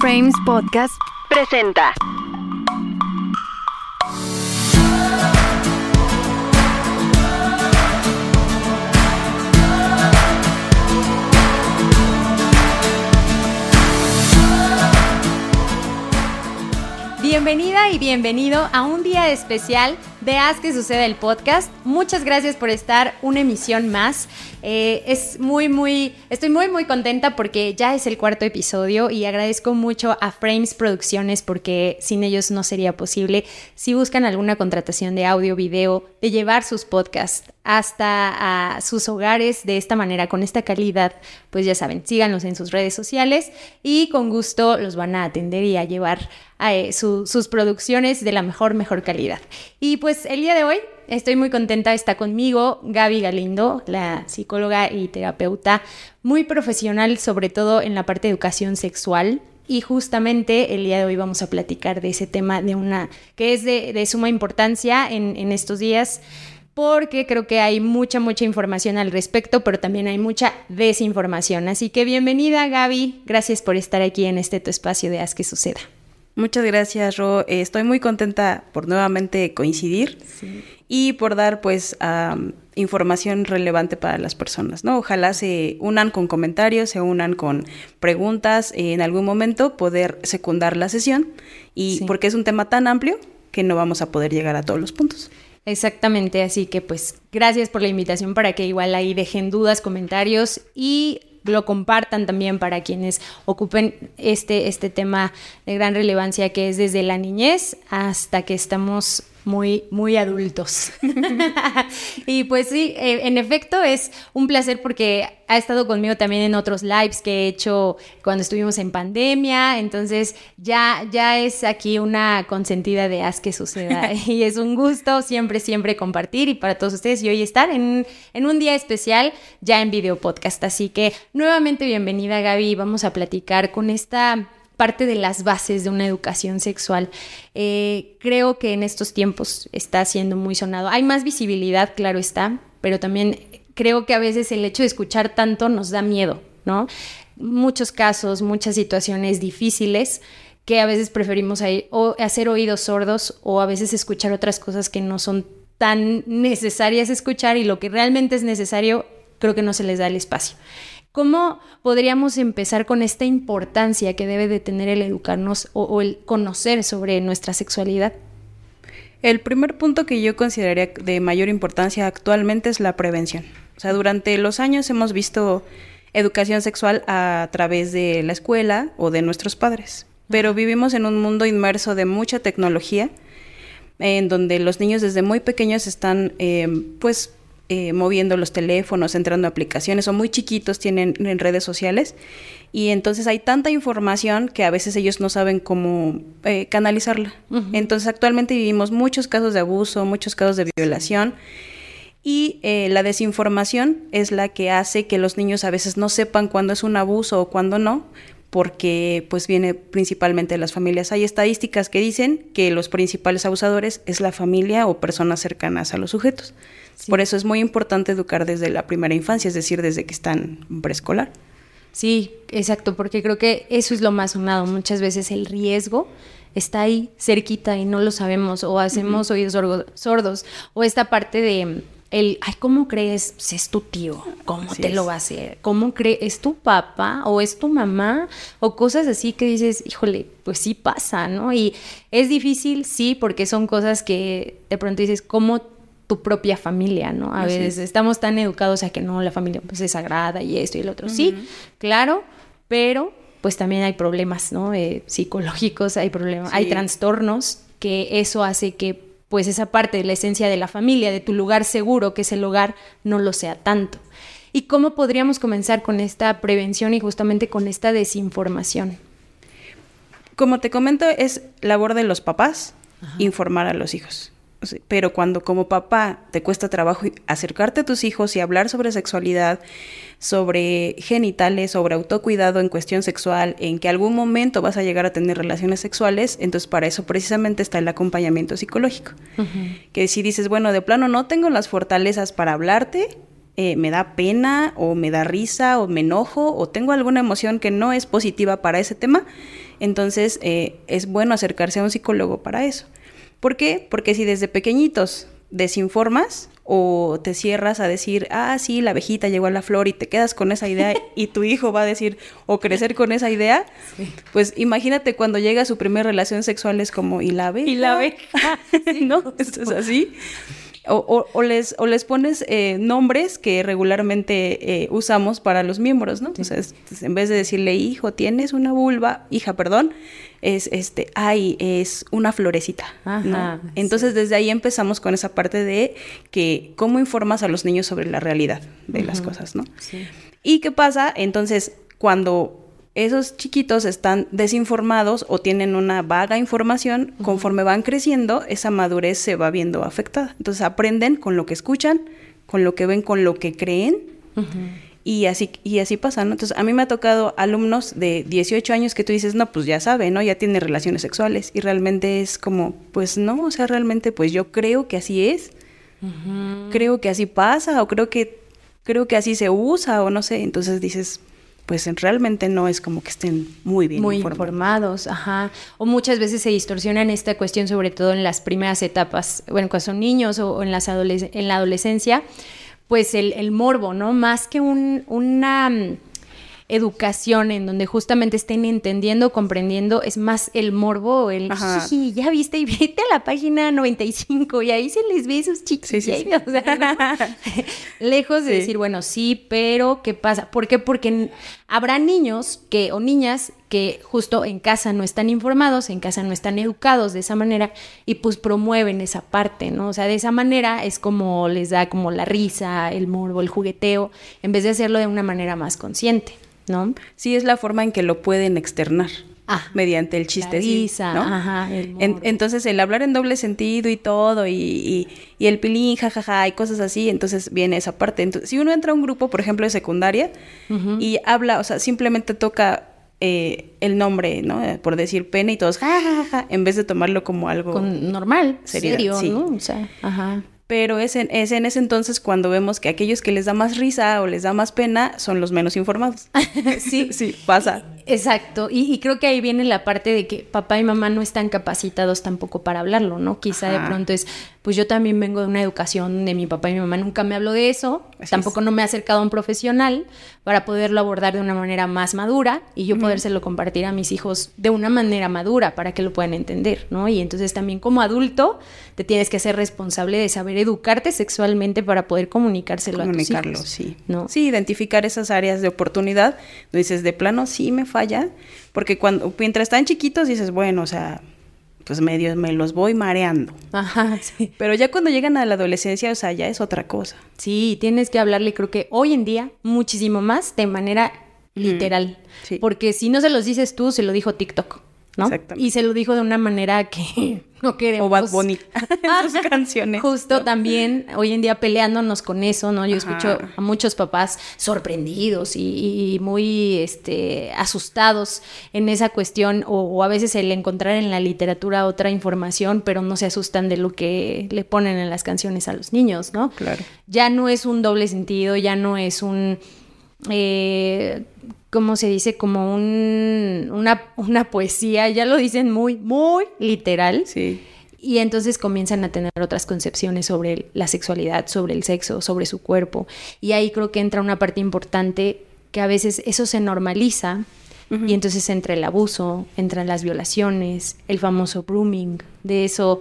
Frames Podcast presenta. Bienvenida y bienvenido a un día especial de Haz que suceda el podcast. Muchas gracias por estar una emisión más. Eh, es muy, muy, estoy muy, muy contenta porque ya es el cuarto episodio y agradezco mucho a Frames Producciones porque sin ellos no sería posible. Si buscan alguna contratación de audio, video, de llevar sus podcasts hasta a sus hogares de esta manera, con esta calidad, pues ya saben, síganlos en sus redes sociales y con gusto los van a atender y a llevar eh, sus producciones de la mejor, mejor calidad. Y pues, el día de hoy estoy muy contenta, está conmigo Gaby Galindo, la psicóloga y terapeuta, muy profesional, sobre todo en la parte de educación sexual. Y justamente el día de hoy vamos a platicar de ese tema de una que es de, suma importancia en, en estos días porque creo que hay mucha, mucha información al respecto, pero también hay mucha desinformación. Así que bienvenida Gaby, gracias por estar aquí en este tu espacio de Haz que suceda. Muchas gracias, Ro. Eh, estoy muy contenta por nuevamente coincidir y por dar, pues, información relevante para las personas, ¿no? Ojalá se unan con comentarios, se unan con preguntas, en algún momento poder secundar la sesión y porque es un tema tan amplio que no vamos a poder llegar a todos los puntos. Exactamente, así que pues gracias por la invitación para que igual ahí dejen dudas, comentarios y lo compartan también para quienes ocupen este, este tema de gran relevancia que es desde la niñez hasta que estamos muy, muy adultos. y pues sí, eh, en efecto es un placer porque ha estado conmigo también en otros lives que he hecho cuando estuvimos en pandemia, entonces ya, ya es aquí una consentida de haz que suceda y es un gusto siempre, siempre compartir y para todos ustedes y hoy estar en, en un día especial ya en video podcast. Así que nuevamente bienvenida Gaby, vamos a platicar con esta parte de las bases de una educación sexual. Eh, creo que en estos tiempos está siendo muy sonado. Hay más visibilidad, claro está, pero también creo que a veces el hecho de escuchar tanto nos da miedo, ¿no? Muchos casos, muchas situaciones difíciles que a veces preferimos hacer oídos sordos o a veces escuchar otras cosas que no son tan necesarias escuchar y lo que realmente es necesario creo que no se les da el espacio. ¿Cómo podríamos empezar con esta importancia que debe de tener el educarnos o, el conocer sobre nuestra sexualidad? El primer punto que yo consideraría de mayor importancia actualmente es la prevención. O sea, durante los años hemos visto educación sexual a través de la escuela o de nuestros padres, pero vivimos en un mundo inmerso de mucha tecnología, en donde los niños desde muy pequeños están, eh, pues, eh, moviendo los teléfonos, entrando a aplicaciones o muy chiquitos tienen en redes sociales y entonces hay tanta información que a veces ellos no saben cómo eh, canalizarla. Entonces actualmente vivimos muchos casos de abuso, muchos casos de violación y eh, la desinformación es la que hace que los niños a veces no sepan cuándo es un abuso o cuándo no, porque pues viene principalmente de las familias. Hay estadísticas que dicen que los principales abusadores es la familia o personas cercanas a los sujetos. Por eso es muy importante educar desde la primera infancia, es decir, desde que están preescolar. Sí, exacto, porque creo que eso es lo más sonado. Muchas veces el riesgo está ahí cerquita y no lo sabemos o hacemos oídos sordos o esta parte de el, ay, ¿cómo crees? Pues es tu tío, ¿cómo te lo va a hacer? ¿Cómo crees? ¿Es tu papá o es tu mamá? O cosas así que dices, híjole, pues sí pasa, ¿no? Y es difícil, sí, porque son cosas que de pronto dices, ¿cómo tu propia familia, ¿no? A veces estamos tan educados a que no, la familia pues es sagrada y esto y el otro. Sí, claro, pero pues también hay problemas, ¿no? Eh, psicológicos, hay problemas, hay trastornos que eso hace que pues esa parte de la esencia de la familia, de tu lugar seguro, que es el hogar, no lo sea tanto. ¿Y cómo podríamos comenzar con esta prevención y justamente con esta desinformación? Como te comento, es labor de los papás informar a los hijos. Pero cuando como papá te cuesta trabajo acercarte a tus hijos y hablar sobre sexualidad, sobre genitales, sobre autocuidado en cuestión sexual, en que algún momento vas a llegar a tener relaciones sexuales, entonces para eso precisamente está el acompañamiento psicológico. Que si dices, bueno, de plano no tengo las fortalezas para hablarte, eh, me da pena o me da risa o me enojo o tengo alguna emoción que no es positiva para ese tema, Entonces eh, es bueno acercarse a un psicólogo para eso. ¿Por qué? Porque si desde pequeñitos desinformas o te cierras a decir, ah, sí, la abejita llegó a la flor y te quedas con esa idea y tu hijo va a decir, o crecer con esa idea, pues imagínate cuando llega a su primera relación sexual es como, ¿y la abeja? Y la abeja, ¿no? Esto es así. O, o, les, o les pones eh, nombres que regularmente eh, usamos para los miembros, ¿no? Entonces, en vez de decirle, hijo, tienes una vulva, hija, perdón, es este, ay, es una florecita. ¿no? Entonces, desde ahí empezamos con esa parte de que cómo informas a los niños sobre la realidad de las cosas, ¿no? Sí. ¿Y qué pasa? Entonces, cuando esos chiquitos están desinformados o tienen una vaga información, conforme van creciendo, esa madurez se va viendo afectada. Entonces aprenden con lo que escuchan, con lo que ven, con lo que creen. Y así, y así pasa, ¿no? Entonces, a mí me ha tocado alumnos de 18 años que tú dices, no, pues ya sabe, ¿no? Ya tiene relaciones sexuales. Y realmente es como, pues no, o sea, realmente, pues yo creo que así es. Creo que así pasa, o creo que, creo que así se usa, o no sé. Entonces dices, pues realmente no es como que estén muy bien muy informados. ajá. O muchas veces se distorsiona en esta cuestión, sobre todo en las primeras etapas, bueno, cuando son niños o, en, las en la adolescencia, pues el, el morbo, ¿no? Más que un, una educación en donde justamente estén entendiendo, comprendiendo, es más el morbo, el sí, ya viste y vete a la página 95 y ahí se les ve esos chicos. lejos de decir, bueno, sí, pero ¿qué pasa? ¿Por qué? Porque habrá niños que o niñas que justo en casa no están informados, en casa no están educados de esa manera y pues promueven esa parte, ¿no? O sea, de esa manera es como les da como la risa, el morbo, el jugueteo, en vez de hacerlo de una manera más consciente. ¿no? Sí, es la forma en que lo pueden externar. Ah, mediante el chiste. ¿no? ajá, entonces el hablar en doble sentido y todo, y, el pilín, jajaja, y cosas así, entonces viene esa parte. Entonces, si uno entra a un grupo, por ejemplo, de secundaria, y habla, o sea, simplemente toca eh, el nombre, ¿no? Por decir pene y todos, jajaja, en vez de tomarlo como algo normal, serio, ¿no? O sea, ajá pero es en, es en ese entonces cuando vemos que aquellos que les da más risa o les da más pena son los menos informados. sí, sí, pasa. Exacto, y, creo que ahí viene la parte de que papá y mamá no están capacitados tampoco para hablarlo, ¿no? Quizá de pronto es, pues yo también vengo de una educación de mi papá y mi mamá nunca me habló de eso, tampoco no me ha acercado a un profesional para poderlo abordar de una manera más madura y yo podérselo compartir a mis hijos de una manera madura para que lo puedan entender, ¿no? Y entonces también como adulto te tienes que hacer responsable de saber educarte sexualmente para poder comunicárselo a tus hijos. sí. ¿no? Sí, identificar esas áreas de oportunidad, dices, de plano sí me falta falla, porque cuando mientras están chiquitos dices, bueno, o sea, pues medio me los voy mareando. Ajá, sí. Pero ya cuando llegan a la adolescencia, o sea, ya es otra cosa. Sí, tienes que hablarle, creo que hoy en día, muchísimo más de manera literal. Porque si no se los dices tú, se lo dijo TikTok. ¿No? Y se lo dijo de una manera que no queremos. O Bad Bunny sus canciones. Justo también hoy en día peleándonos con eso, ¿no? Yo escucho a muchos papás sorprendidos y, muy este, asustados en esa cuestión o, a veces el encontrar en la literatura otra información, pero no se asustan de lo que le ponen en las canciones a los niños, ¿no? Claro. Ya no es un doble sentido, ya no es un... Eh, ¿cómo se dice? Como un, una, una, poesía, ya lo dicen muy, muy literal. Sí. Y entonces comienzan a tener otras concepciones sobre la sexualidad, sobre el sexo, sobre su cuerpo. Y ahí creo que entra una parte importante que a veces eso se normaliza y entonces entra el abuso, entran las violaciones, el famoso grooming, de eso,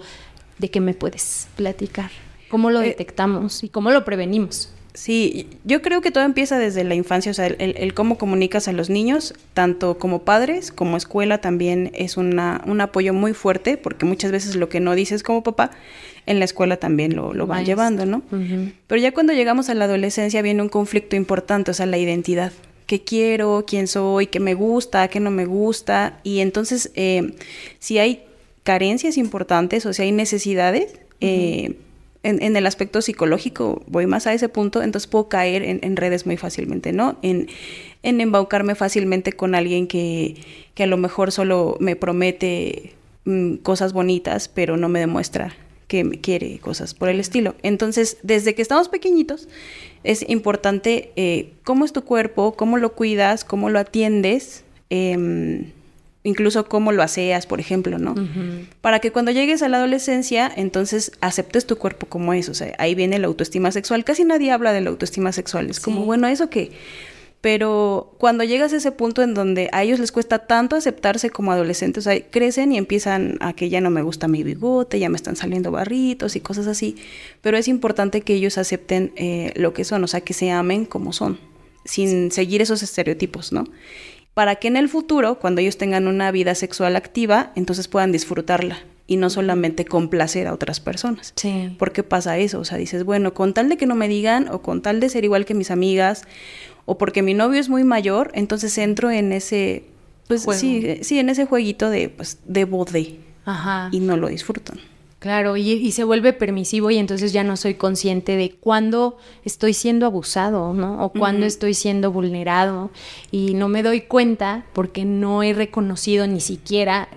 ¿de qué me puedes platicar? ¿Cómo lo eh, detectamos y cómo lo prevenimos? Sí, yo creo que todo empieza desde la infancia, o sea, el, cómo comunicas a los niños, tanto como padres como escuela también es una, un apoyo muy fuerte, porque muchas veces lo que no dices como papá, en la escuela también lo, lo van llevando, ¿no? Pero ya cuando llegamos a la adolescencia viene un conflicto importante, o sea, la identidad. ¿Qué quiero? ¿Quién soy? ¿Qué me gusta? ¿Qué no me gusta? Y entonces, eh, si hay carencias importantes o si hay necesidades, eh, en, el aspecto psicológico voy más a ese punto, entonces puedo caer en, redes muy fácilmente, ¿no? En, en embaucarme fácilmente con alguien que, que, a lo mejor solo me promete mm, cosas bonitas, pero no me demuestra que me quiere cosas por el estilo. Entonces, desde que estamos pequeñitos, es importante eh, cómo es tu cuerpo, cómo lo cuidas, cómo lo atiendes. Em, incluso cómo lo aseas, por ejemplo, ¿no? Para que cuando llegues a la adolescencia, entonces aceptes tu cuerpo como es, o sea, ahí viene la autoestima sexual. Casi nadie habla de la autoestima sexual, es como, bueno, eso que pero cuando llegas a ese punto en donde a ellos les cuesta tanto aceptarse como adolescentes, o sea, crecen y empiezan a que ya no me gusta mi bigote, ya me están saliendo barritos y cosas así, pero es importante que ellos acepten eh, lo que son, o sea, que se amen como son, sin seguir esos estereotipos, ¿no? Para que en el futuro, cuando ellos tengan una vida sexual activa, entonces puedan disfrutarla y no solamente complacer a otras personas. Sí. ¿Por qué pasa eso? O sea, dices, bueno, con tal de que no me digan o con tal de ser igual que mis amigas o porque mi novio es muy mayor, entonces entro en ese, pues sí, sí, en ese jueguito de, pues, de. Ajá. Y no lo disfrutan. Claro, y, se vuelve permisivo y entonces ya no soy consciente de cuándo estoy siendo abusado, ¿no? O cuándo estoy siendo vulnerado y no me doy cuenta porque no he reconocido ni siquiera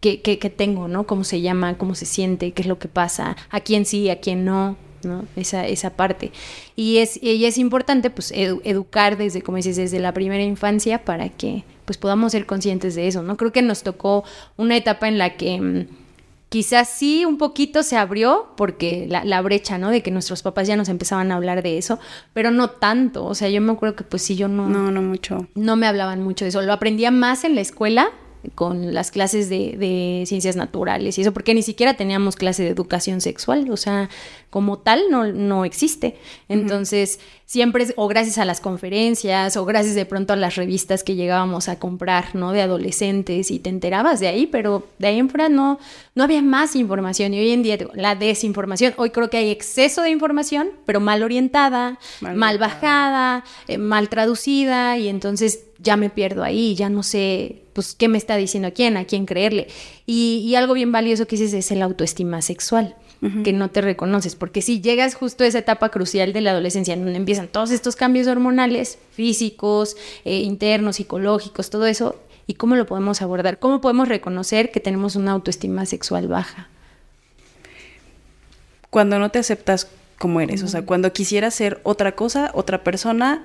qué, qué, qué tengo, ¿no? Cómo se llama, cómo se siente, qué es lo que pasa, a quién sí, a quién no. ¿no? Esa, esa parte. Y es, y es importante, pues, educar desde, como dices, desde la primera infancia para que, pues, podamos ser conscientes de eso, ¿no? Creo que nos tocó una etapa en la que mm, quizás sí un poquito se abrió porque la, la, brecha, ¿no? De que nuestros papás ya nos empezaban a hablar de eso, pero no tanto. O sea, yo me acuerdo que pues sí, yo no... No, no mucho. No me hablaban mucho de eso. Lo aprendía más en la escuela con las clases de, de, ciencias naturales y eso, porque ni siquiera teníamos clase de educación sexual, o sea, como tal no, no existe. Entonces, siempre, o gracias a las conferencias, o gracias de pronto a las revistas que llegábamos a comprar, ¿no? De adolescentes y te enterabas de ahí, pero de ahí en fuera no, no había más información. Y hoy en día, la desinformación, hoy creo que hay exceso de información, pero mal orientada, mal, bajada, eh, mal traducida, y entonces ya me pierdo ahí, ya no sé, pues, qué me está diciendo quién, a quién creerle. Y, y algo bien valioso que dices es el autoestima sexual que no te reconoces, porque si llegas justo a esa etapa crucial de la adolescencia, donde empiezan todos estos cambios hormonales, físicos, eh, internos, psicológicos, todo eso, ¿y cómo lo podemos abordar? ¿Cómo podemos reconocer que tenemos una autoestima sexual baja? Cuando no te aceptas como eres, o sea, cuando quisieras ser otra cosa, otra persona,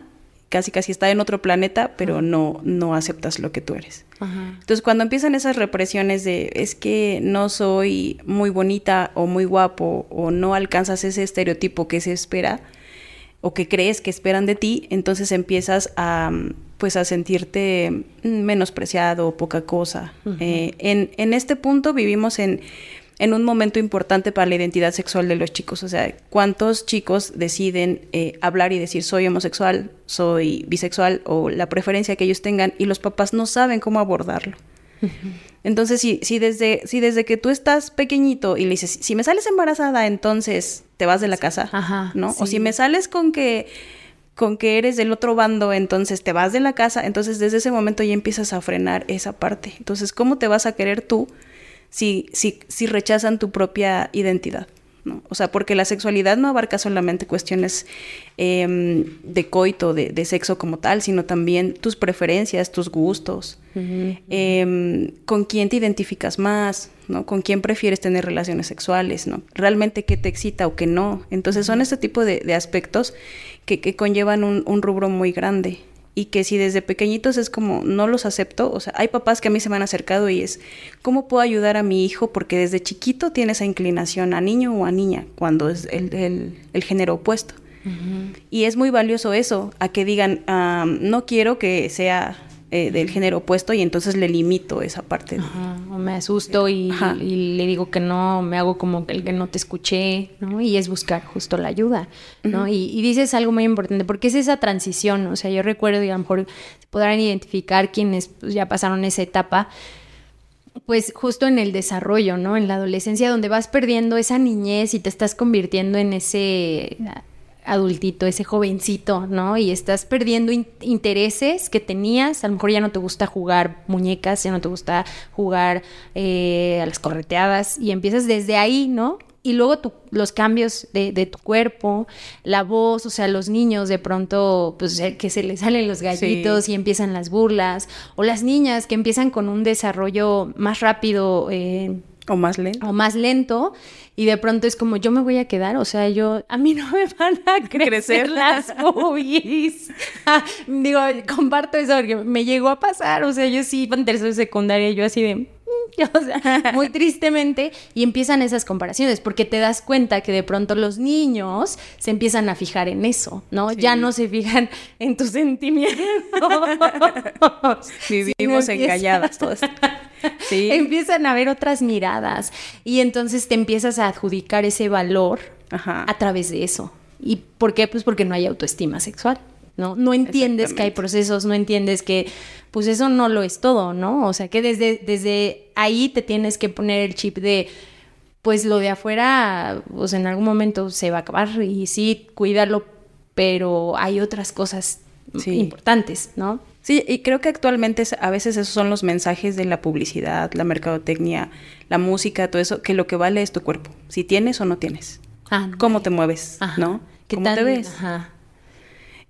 casi casi está en otro planeta, pero no, no aceptas lo que tú eres. Entonces, cuando empiezan esas represiones de es que no soy muy bonita o muy guapo o no alcanzas ese estereotipo que se espera o que crees que esperan de ti, entonces empiezas a pues a sentirte menospreciado o poca cosa. Eh, en, en este punto vivimos en en un momento importante para la identidad sexual de los chicos. O sea, ¿cuántos chicos deciden eh, hablar y decir soy homosexual, soy bisexual o la preferencia que ellos tengan y los papás no saben cómo abordarlo? Entonces, si, si, desde, si desde que tú estás pequeñito y le dices, si me sales embarazada, entonces te vas de la casa, ¿no? O si me sales con que con que eres del otro bando, entonces te vas de la casa, entonces desde ese momento ya empiezas a frenar esa parte. Entonces, ¿cómo te vas a querer tú si, si, si rechazan tu propia identidad. ¿no? O sea, porque la sexualidad no abarca solamente cuestiones em, de coito, de, de, sexo como tal, sino también tus preferencias, tus gustos, em, con quién te identificas más, ¿no? Con quién prefieres tener relaciones sexuales, ¿no? Realmente qué te excita o qué no. Entonces son este tipo de, de aspectos que, que conllevan un, un, rubro muy grande y que si desde pequeñitos es como no los acepto, o sea, hay papás que a mí se me han acercado y es, ¿cómo puedo ayudar a mi hijo? Porque desde chiquito tiene esa inclinación a niño o a niña, cuando es el, el, género opuesto. Y es muy valioso eso, a que digan, no quiero que sea eh, del género opuesto y entonces le limito esa parte. O me asusto y, le digo que no, me hago como el que no te escuché, ¿no? Y es buscar justo la ayuda, ¿no? y, dices algo muy importante, porque es esa transición, o sea, yo recuerdo y a lo mejor podrán identificar quienes pues, ya pasaron esa etapa, pues justo en el desarrollo, ¿no? En la adolescencia, donde vas perdiendo esa niñez y te estás convirtiendo en ese adultito, ese jovencito, ¿no? Y estás perdiendo intereses que tenías, a lo mejor ya no te gusta jugar muñecas, ya no te gusta jugar eh, a las correteadas y empiezas desde ahí, ¿no? Y luego los cambios de, de, tu cuerpo, la voz, o sea, los niños de pronto, pues eh, que se les salen los gallitos y empiezan las burlas, o las niñas que empiezan con un desarrollo más rápido. Eh, O más lento. O más lento. Y de pronto es como, yo me voy a quedar, o sea, yo, a mí no me van a crecer, las boobies. Ah, digo, comparto eso porque me llegó a pasar, o sea, yo sí iba en tercero secundaria, yo así de, o sea, muy tristemente, y empiezan esas comparaciones, porque te das cuenta que de pronto los niños se empiezan a fijar en eso, ¿no? Ya no se fijan en tus sentimientos. Vivimos engañadas todos. Sí. Empiezan a ver otras miradas y entonces te empiezas a adjudicar ese valor a través de eso. ¿Y por qué? Pues porque no hay autoestima sexual. ¿No? No entiendes que hay procesos, no entiendes que, pues eso no lo es todo, ¿no? O sea, que desde, desde ahí te tienes que poner el chip de, pues lo de afuera, pues en algún momento se va a acabar y sí, cuídalo, pero hay otras cosas importantes, ¿no? Sí, y creo que actualmente a veces esos son los mensajes de la publicidad, la mercadotecnia, la música, todo eso, que lo que vale es tu cuerpo, si tienes o no tienes. Ah, cómo te mueves, ¿no? ¿Cómo te ves? Ajá.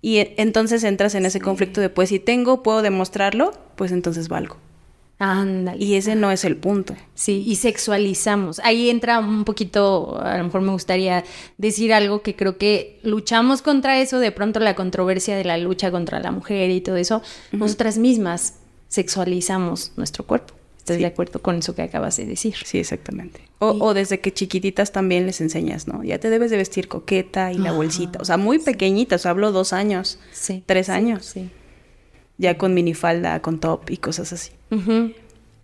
Y entonces entras en ese conflicto de, pues si tengo, puedo demostrarlo, pues entonces valgo. Ándale. Y ese no es el punto. Sí, y sexualizamos. Ahí entra un poquito, a lo mejor me gustaría decir algo que creo que luchamos contra eso, de pronto la controversia de la lucha contra la mujer y todo eso, nosotras mismas sexualizamos nuestro cuerpo. ¿Estás de acuerdo con eso que acabas de decir? Sí, exactamente. O, desde que chiquititas también les enseñas, ¿no? Ya te debes de vestir coqueta y la bolsita. O sea, muy pequeñitas, hablo dos años, sí, tres años. Sí. Ya con minifalda, con top y cosas así.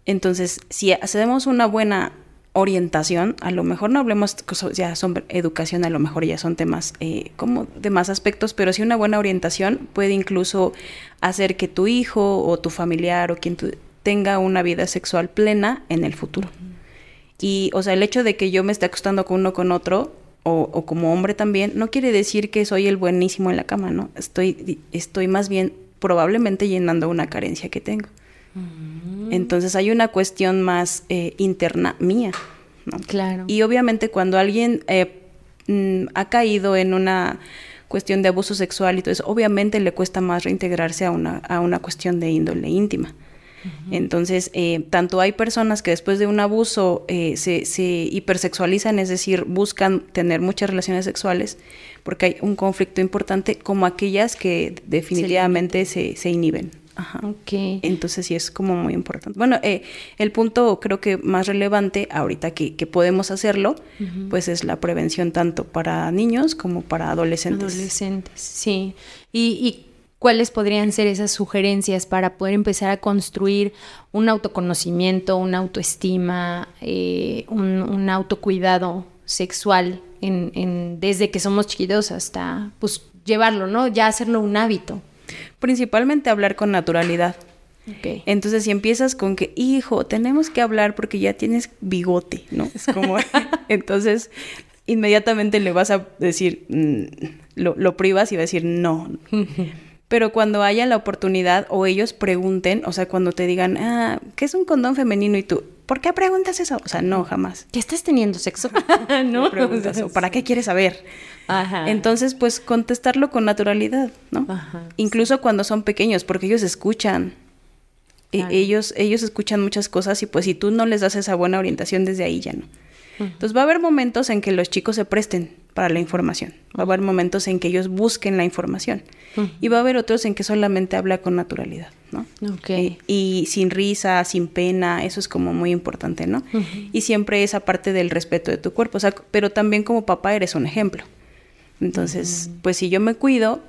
Entonces, si hacemos una buena orientación, a lo mejor no hablemos, ya son educación, a lo mejor ya son temas eh, como de más aspectos, pero si una buena orientación puede incluso hacer que tu hijo o tu familiar o quien tú tenga una vida sexual plena en el futuro. Y, o sea, el hecho de que yo me esté acostando con uno con otro, o, como hombre también, no quiere decir que soy el buenísimo en la cama, ¿no? Estoy, estoy más bien probablemente llenando una carencia que tengo. Mm. Entonces hay una cuestión más eh, interna mía, ¿no? Claro. Y obviamente cuando alguien eh, mm, ha caído en una cuestión de abuso sexual y todo eso, obviamente le cuesta más reintegrarse a una, a una cuestión de índole íntima. Entonces, eh, tanto hay personas que después de un abuso eh, se, se, hipersexualizan, es decir, buscan tener muchas relaciones sexuales, porque hay un conflicto importante, como aquellas que definitivamente se, se, inhiben. Ajá. Entonces sí es como muy importante. Bueno, eh, el punto creo que más relevante ahorita que, podemos hacerlo, pues es la prevención tanto para niños como para adolescentes. Adolescentes, sí. Y, y cuáles podrían ser esas sugerencias para poder empezar a construir un autoconocimiento, una autoestima, eh, un, autocuidado sexual en, desde que somos chiquitos hasta pues llevarlo, ¿no? Ya hacerlo un hábito. Principalmente hablar con naturalidad. Entonces, si empiezas con que, hijo, tenemos que hablar porque ya tienes bigote, ¿no? Es como, entonces, inmediatamente le vas a decir, mm, lo, lo privas y va a decir, no. Pero cuando haya la oportunidad o ellos pregunten, o sea, cuando te digan, ah, ¿qué es un condón femenino? Y tú, ¿por qué preguntas eso? O sea, no, jamás. ¿Ya estás teniendo sexo? no. Preguntas, ¿Para qué quieres saber? Ajá. Entonces, pues contestarlo con naturalidad, ¿no? Ajá, Incluso cuando son pequeños, porque ellos escuchan. E ellos, ellos escuchan muchas cosas y pues si tú no les das esa buena orientación desde ahí ya no. Entonces va a haber momentos en que los chicos se presten para la información, va a haber momentos en que ellos busquen la información y va a haber otros en que solamente habla con naturalidad, ¿no? Okay. Y, sin risa, sin pena, eso es como muy importante, ¿no? Y siempre esa parte del respeto de tu cuerpo, o sea, pero también como papá eres un ejemplo. Entonces, pues si yo me cuido,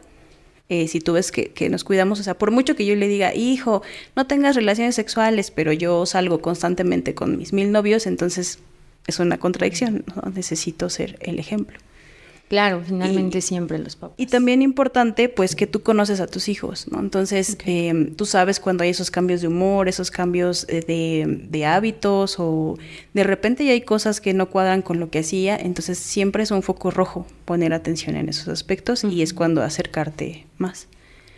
eh, si tú ves que, que, nos cuidamos, o sea, por mucho que yo le diga, hijo, no tengas relaciones sexuales, pero yo salgo constantemente con mis mil novios, entonces es una contradicción, ¿no? necesito ser el ejemplo. Claro, finalmente siempre los papás. Y también importante, pues, que tú conoces a tus hijos, ¿no? Entonces, em, tú sabes cuando hay esos cambios de humor, esos cambios eh, de, de, hábitos o de repente ya hay cosas que no cuadran con lo que hacía, entonces siempre es un foco rojo poner atención en esos aspectos y es cuando acercarte más.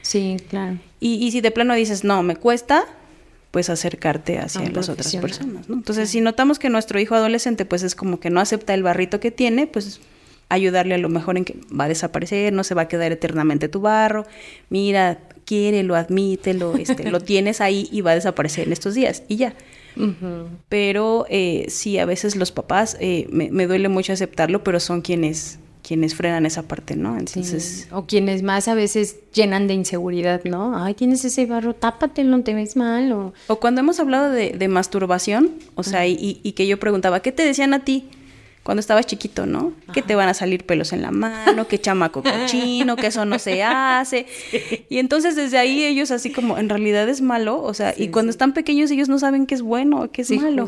Sí, claro. Y, y si de plano dices, no, me cuesta, pues acercarte hacia las otras personas, ¿no? Entonces, si notamos que nuestro hijo adolescente pues es como que no acepta el barrito que tiene, pues ayudarle a lo mejor en que va a desaparecer, no se va a quedar eternamente tu barro, mira, quiérelo, admítelo, este, lo tienes ahí y va a desaparecer en estos días y ya. Pero eh, sí, a veces los papás, eh, me, me, duele mucho aceptarlo, pero son quienes quienes frenan esa parte, ¿no? Entonces... O quienes más a veces llenan de inseguridad, ¿no? Ay, tienes ese barro, tápate, no te ves mal. O, o cuando hemos hablado de, masturbación, o sea, y, y, que yo preguntaba, ¿qué te decían a ti? cuando estabas chiquito, ¿no? Que te van a salir pelos en la mano, que chamaco cochino, que eso no se hace. Y entonces desde ahí ellos así como, en realidad es malo, o sea, y cuando están pequeños ellos no saben qué es bueno, qué es malo.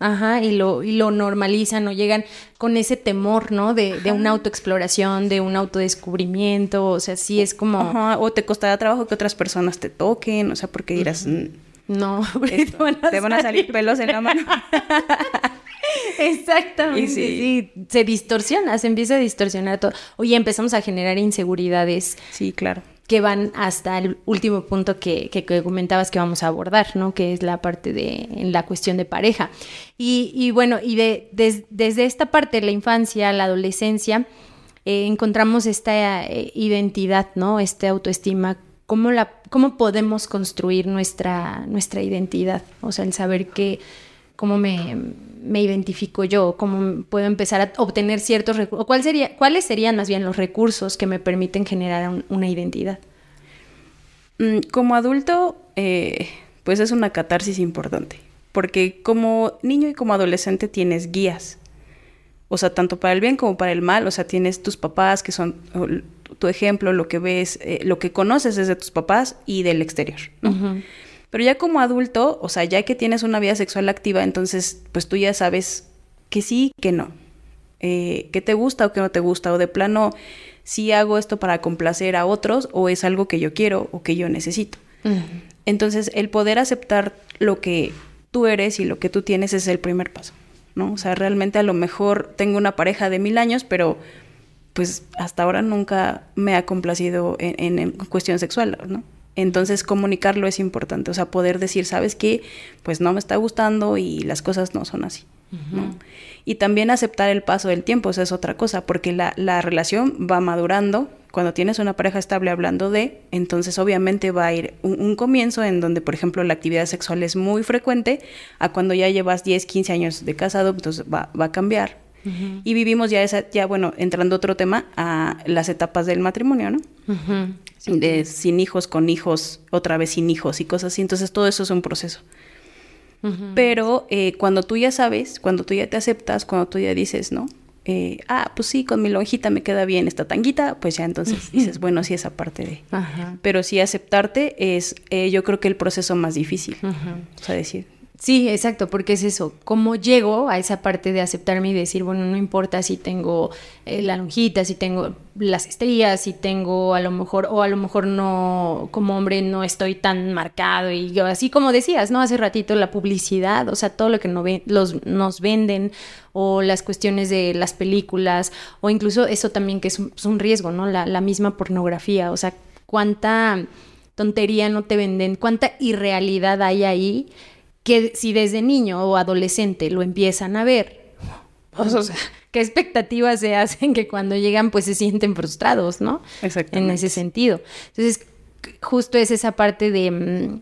Ajá, y lo, y lo normalizan o llegan con ese temor, ¿no? De, de una autoexploración, de un autodescubrimiento, o sea, sí es como... Ajá, o te costará trabajo que otras personas te toquen, o sea, porque dirás... Mm, no, te van a salir pelos en la mano. Exactamente. Sí. se distorsiona, se empieza a distorsionar todo. Oye, empezamos a generar inseguridades. Sí, claro. Que van hasta el último punto que, que, comentabas que vamos a abordar, ¿no? Que es la parte de la cuestión de pareja. Y, bueno, y de, desde esta parte la infancia, la adolescencia, eh, encontramos esta eh, identidad, ¿no? Esta autoestima. ¿Cómo, la, ¿Cómo podemos construir nuestra, nuestra identidad? O sea, el saber que cómo me, me identifico yo, cómo puedo empezar a obtener ciertos recursos, o cuál sería, cuáles serían más bien los recursos que me permiten generar una identidad. Mm, como adulto, eh, pues es una catarsis importante, porque como niño y como adolescente tienes guías, o sea, tanto para el bien como para el mal, o sea, tienes tus papás que son tu ejemplo, lo que ves, eh, lo que conoces desde tus papás y del exterior. ¿no? Pero ya como adulto, o sea, ya que tienes una vida sexual activa, entonces pues tú ya sabes que sí, que no. Eh, que te gusta o que no te gusta, o de plano, si hago esto para complacer a otros o es algo que yo quiero o que yo necesito. Entonces, el poder aceptar lo que tú eres y lo que tú tienes es el primer paso, ¿no? O sea, realmente a lo mejor tengo una pareja de mil años, pero pues hasta ahora nunca me ha complacido en, en cuestión sexual, ¿no? Entonces comunicarlo es importante, o sea, poder decir, sabes qué, pues no me está gustando y las cosas no son así. Y también aceptar el paso del tiempo, eso es otra cosa, porque la, la, relación va madurando. Cuando tienes una pareja estable hablando de, entonces obviamente va a ir un, comienzo en donde, por ejemplo, la actividad sexual es muy frecuente, a cuando ya llevas 10, 15 años de casado, entonces va, va a cambiar. Y vivimos ya esa, ya bueno, entrando otro tema, a las etapas del matrimonio, ¿no? de sin hijos, con hijos, otra vez sin hijos y cosas así. Entonces todo eso es un proceso. Pero eh, cuando tú ya sabes, cuando tú ya te aceptas, cuando tú ya dices, ¿no? Eh, ah, pues sí, con mi lonjita me queda bien esta tanguita, pues ya entonces dices, bueno, sí, esa parte de... Pero sí aceptarte es, eh, yo creo que el proceso más difícil. O sea, decir, Sí, exacto, porque es eso, cómo llego a esa parte de aceptarme y decir, bueno, no importa si tengo eh, la lonjita, si tengo las estrías, si tengo a lo mejor, o a lo mejor no, como hombre no estoy tan marcado y yo, así como decías, ¿no? Hace ratito la publicidad, o sea, todo lo que no los, nos venden o las cuestiones de las películas, o incluso eso también que es un, es un riesgo, ¿no? La, la misma pornografía, o sea, cuánta tontería no te venden, cuánta irrealidad hay ahí que si desde niño o adolescente lo empiezan a ver, o sea, qué expectativas se hacen que cuando llegan pues se sienten frustrados, ¿no? En ese sentido. Entonces, justo es esa parte de, mm,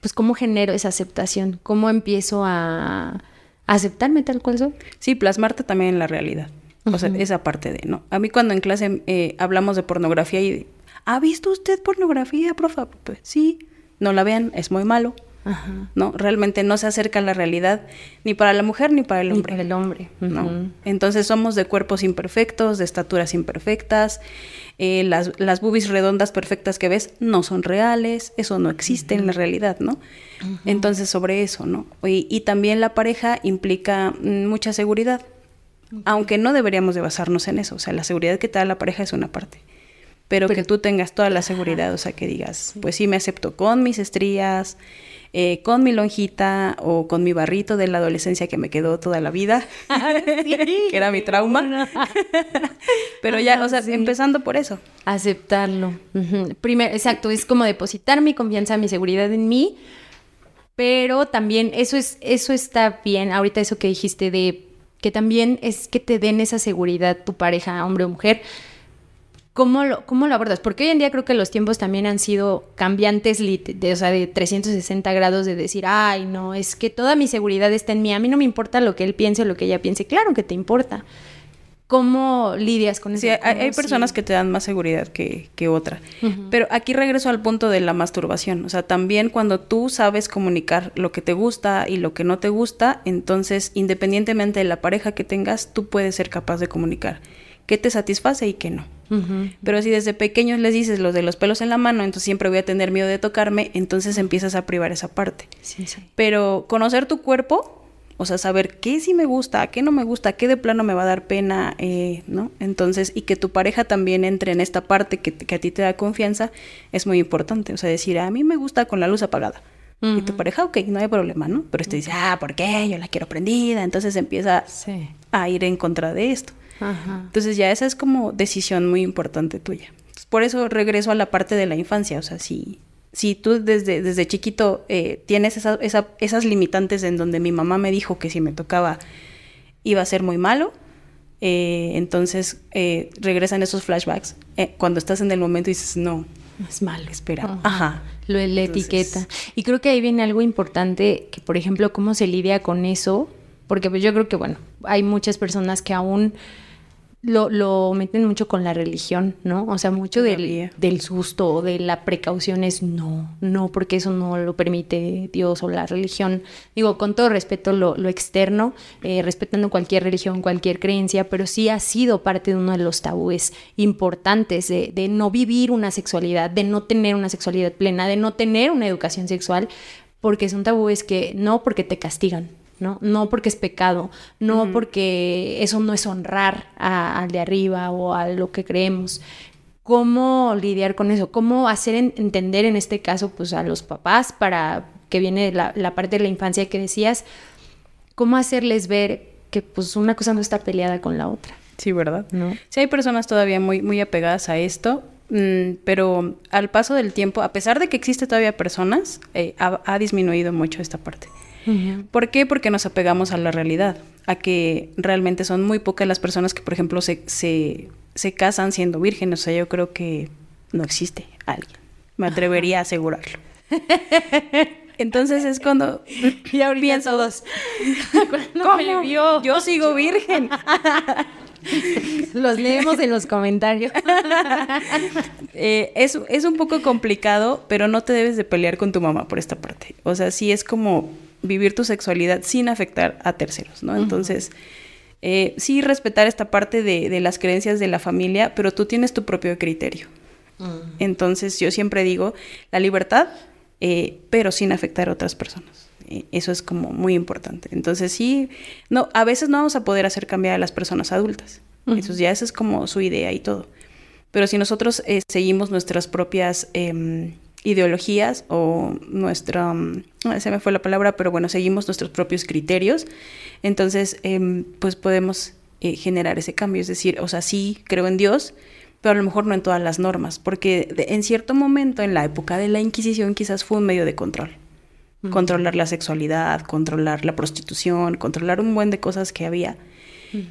pues, ¿cómo genero esa aceptación? ¿Cómo empiezo a, aceptarme tal cual soy? Sí, plasmarte también en la realidad. O sea, esa parte de, ¿no? A mí cuando en clase eh, hablamos de pornografía y, ¿ha visto usted pornografía, profe? Pues sí, no la vean, es muy malo. ¿No? Realmente no se acerca a la realidad ni para la mujer ni para el hombre. Ni para el hombre. ¿no? Entonces somos de cuerpos imperfectos, de estaturas imperfectas, eh, las, las boobies redondas perfectas que ves no son reales, eso no existe en la realidad, ¿no? Entonces sobre eso, ¿no? Y, y, también la pareja implica mm, mucha seguridad, aunque no deberíamos de basarnos en eso, o sea, la seguridad que te da la pareja es una parte pero, que tú tengas toda la seguridad, o sea, que digas, pues sí me acepto con mis estrías, eh, con mi lonjita o con mi barrito de la adolescencia que me quedó toda la vida, que era mi trauma. Pero ya, o sea, empezando por eso. Aceptarlo. Primero, exacto, es como depositar mi confianza, mi seguridad en mí, pero también eso es, eso está bien. Ahorita eso que dijiste de que también es que te den esa seguridad tu pareja, hombre o mujer ¿Cómo lo, ¿Cómo lo abordas? Porque hoy en día creo que los tiempos también han sido cambiantes, de, o sea, de 360 grados de decir, ay, no, es que toda mi seguridad está en mí, a mí no me importa lo que él piense o lo que ella piense. Claro que te importa. ¿Cómo lidias con eso? Sí, hay, personas que te dan más seguridad que, que otra. Pero aquí regreso al punto de la masturbación. O sea, también cuando tú sabes comunicar lo que te gusta y lo que no te gusta, entonces, independientemente de la pareja que tengas, tú puedes ser capaz de comunicar qué te satisface y qué no. Pero si desde pequeños les dices lo de los pelos en la mano, entonces siempre voy a tener miedo de tocarme, entonces empiezas a privar esa parte. Pero conocer tu cuerpo, o sea, saber qué sí me gusta, qué no me gusta, qué de plano me va a dar pena, eh, ¿no? Entonces, y que tu pareja también entre en esta parte que, que, a ti te da confianza, es muy importante. O sea, decir, a mí me gusta con la luz apagada. Y tu pareja, ok, no hay problema, ¿no? Pero este dice, ah, ¿por qué? Yo la quiero prendida. Entonces empieza a ir en contra de esto. Entonces ya esa es como decisión muy importante tuya. Por eso regreso a la parte de la infancia, o sea, si, si tú desde, desde chiquito eh, tienes esa, esas limitantes en donde mi mamá me dijo que si me tocaba iba a ser muy malo, eh, entonces eh, regresan esos flashbacks. cuando estás en el momento y dices, no, es malo, espera. Ajá. Lo la etiqueta. Y creo que ahí viene algo importante, que por ejemplo, cómo se lidia con eso, porque pues yo creo que, bueno, hay muchas personas que aún lo, lo, meten mucho con la religión, ¿no? O sea, mucho del, del, susto o de la precaución es no, no, porque eso no lo permite Dios o la religión. Digo, con todo respeto lo, lo externo, eh, respetando cualquier religión, cualquier creencia, pero sí ha sido parte de uno de los tabúes importantes de, de no vivir una sexualidad, de no tener una sexualidad plena, de no tener una educación sexual, porque son tabúes que no porque te castigan, ¿no? No porque es pecado, no porque eso no es honrar al de arriba o a lo que creemos. ¿Cómo lidiar con eso? ¿Cómo hacer entender en este caso pues a los papás para que viene la, la parte de la infancia que decías, cómo hacerles ver que pues una cosa no está peleada con la otra? Sí, ¿verdad? ¿No? Sí, hay personas todavía muy, muy apegadas a esto, mm, pero al paso del tiempo, a pesar de que existe todavía personas, eh, ha, disminuido mucho esta parte. ¿Por qué? Porque nos apegamos a la realidad, a que realmente son muy pocas las personas que, por ejemplo, se, se, casan siendo vírgenes. O sea, yo creo que no existe alguien. Me atrevería a asegurarlo. Entonces es cuando ya pienso dos. ¿Cómo? Yo sigo virgen. Los leemos en los comentarios. eh, es, es un poco complicado, pero no te debes de pelear con tu mamá por esta parte. O sea, sí es como vivir tu sexualidad sin afectar a terceros, ¿no? Entonces, eh, sí respetar esta parte de, las creencias de la familia, pero tú tienes tu propio criterio. Entonces, yo siempre digo, la libertad, eh, pero sin afectar a otras personas. Eh, eso es como muy importante. Entonces, sí, no, a veces no vamos a poder hacer cambiar a las personas adultas. Eso ya esa es como su idea y todo. Pero si nosotros seguimos nuestras propias em, ideologías o nuestra, mm, se me fue la palabra, pero bueno, seguimos nuestros propios criterios, entonces em, pues podemos eh, generar ese cambio, es decir, o sea, sí creo en Dios, pero a lo mejor no en todas las normas, porque en cierto momento en la época de la Inquisición quizás fue un medio de control. Controlar la sexualidad, controlar la prostitución, controlar un buen de cosas que había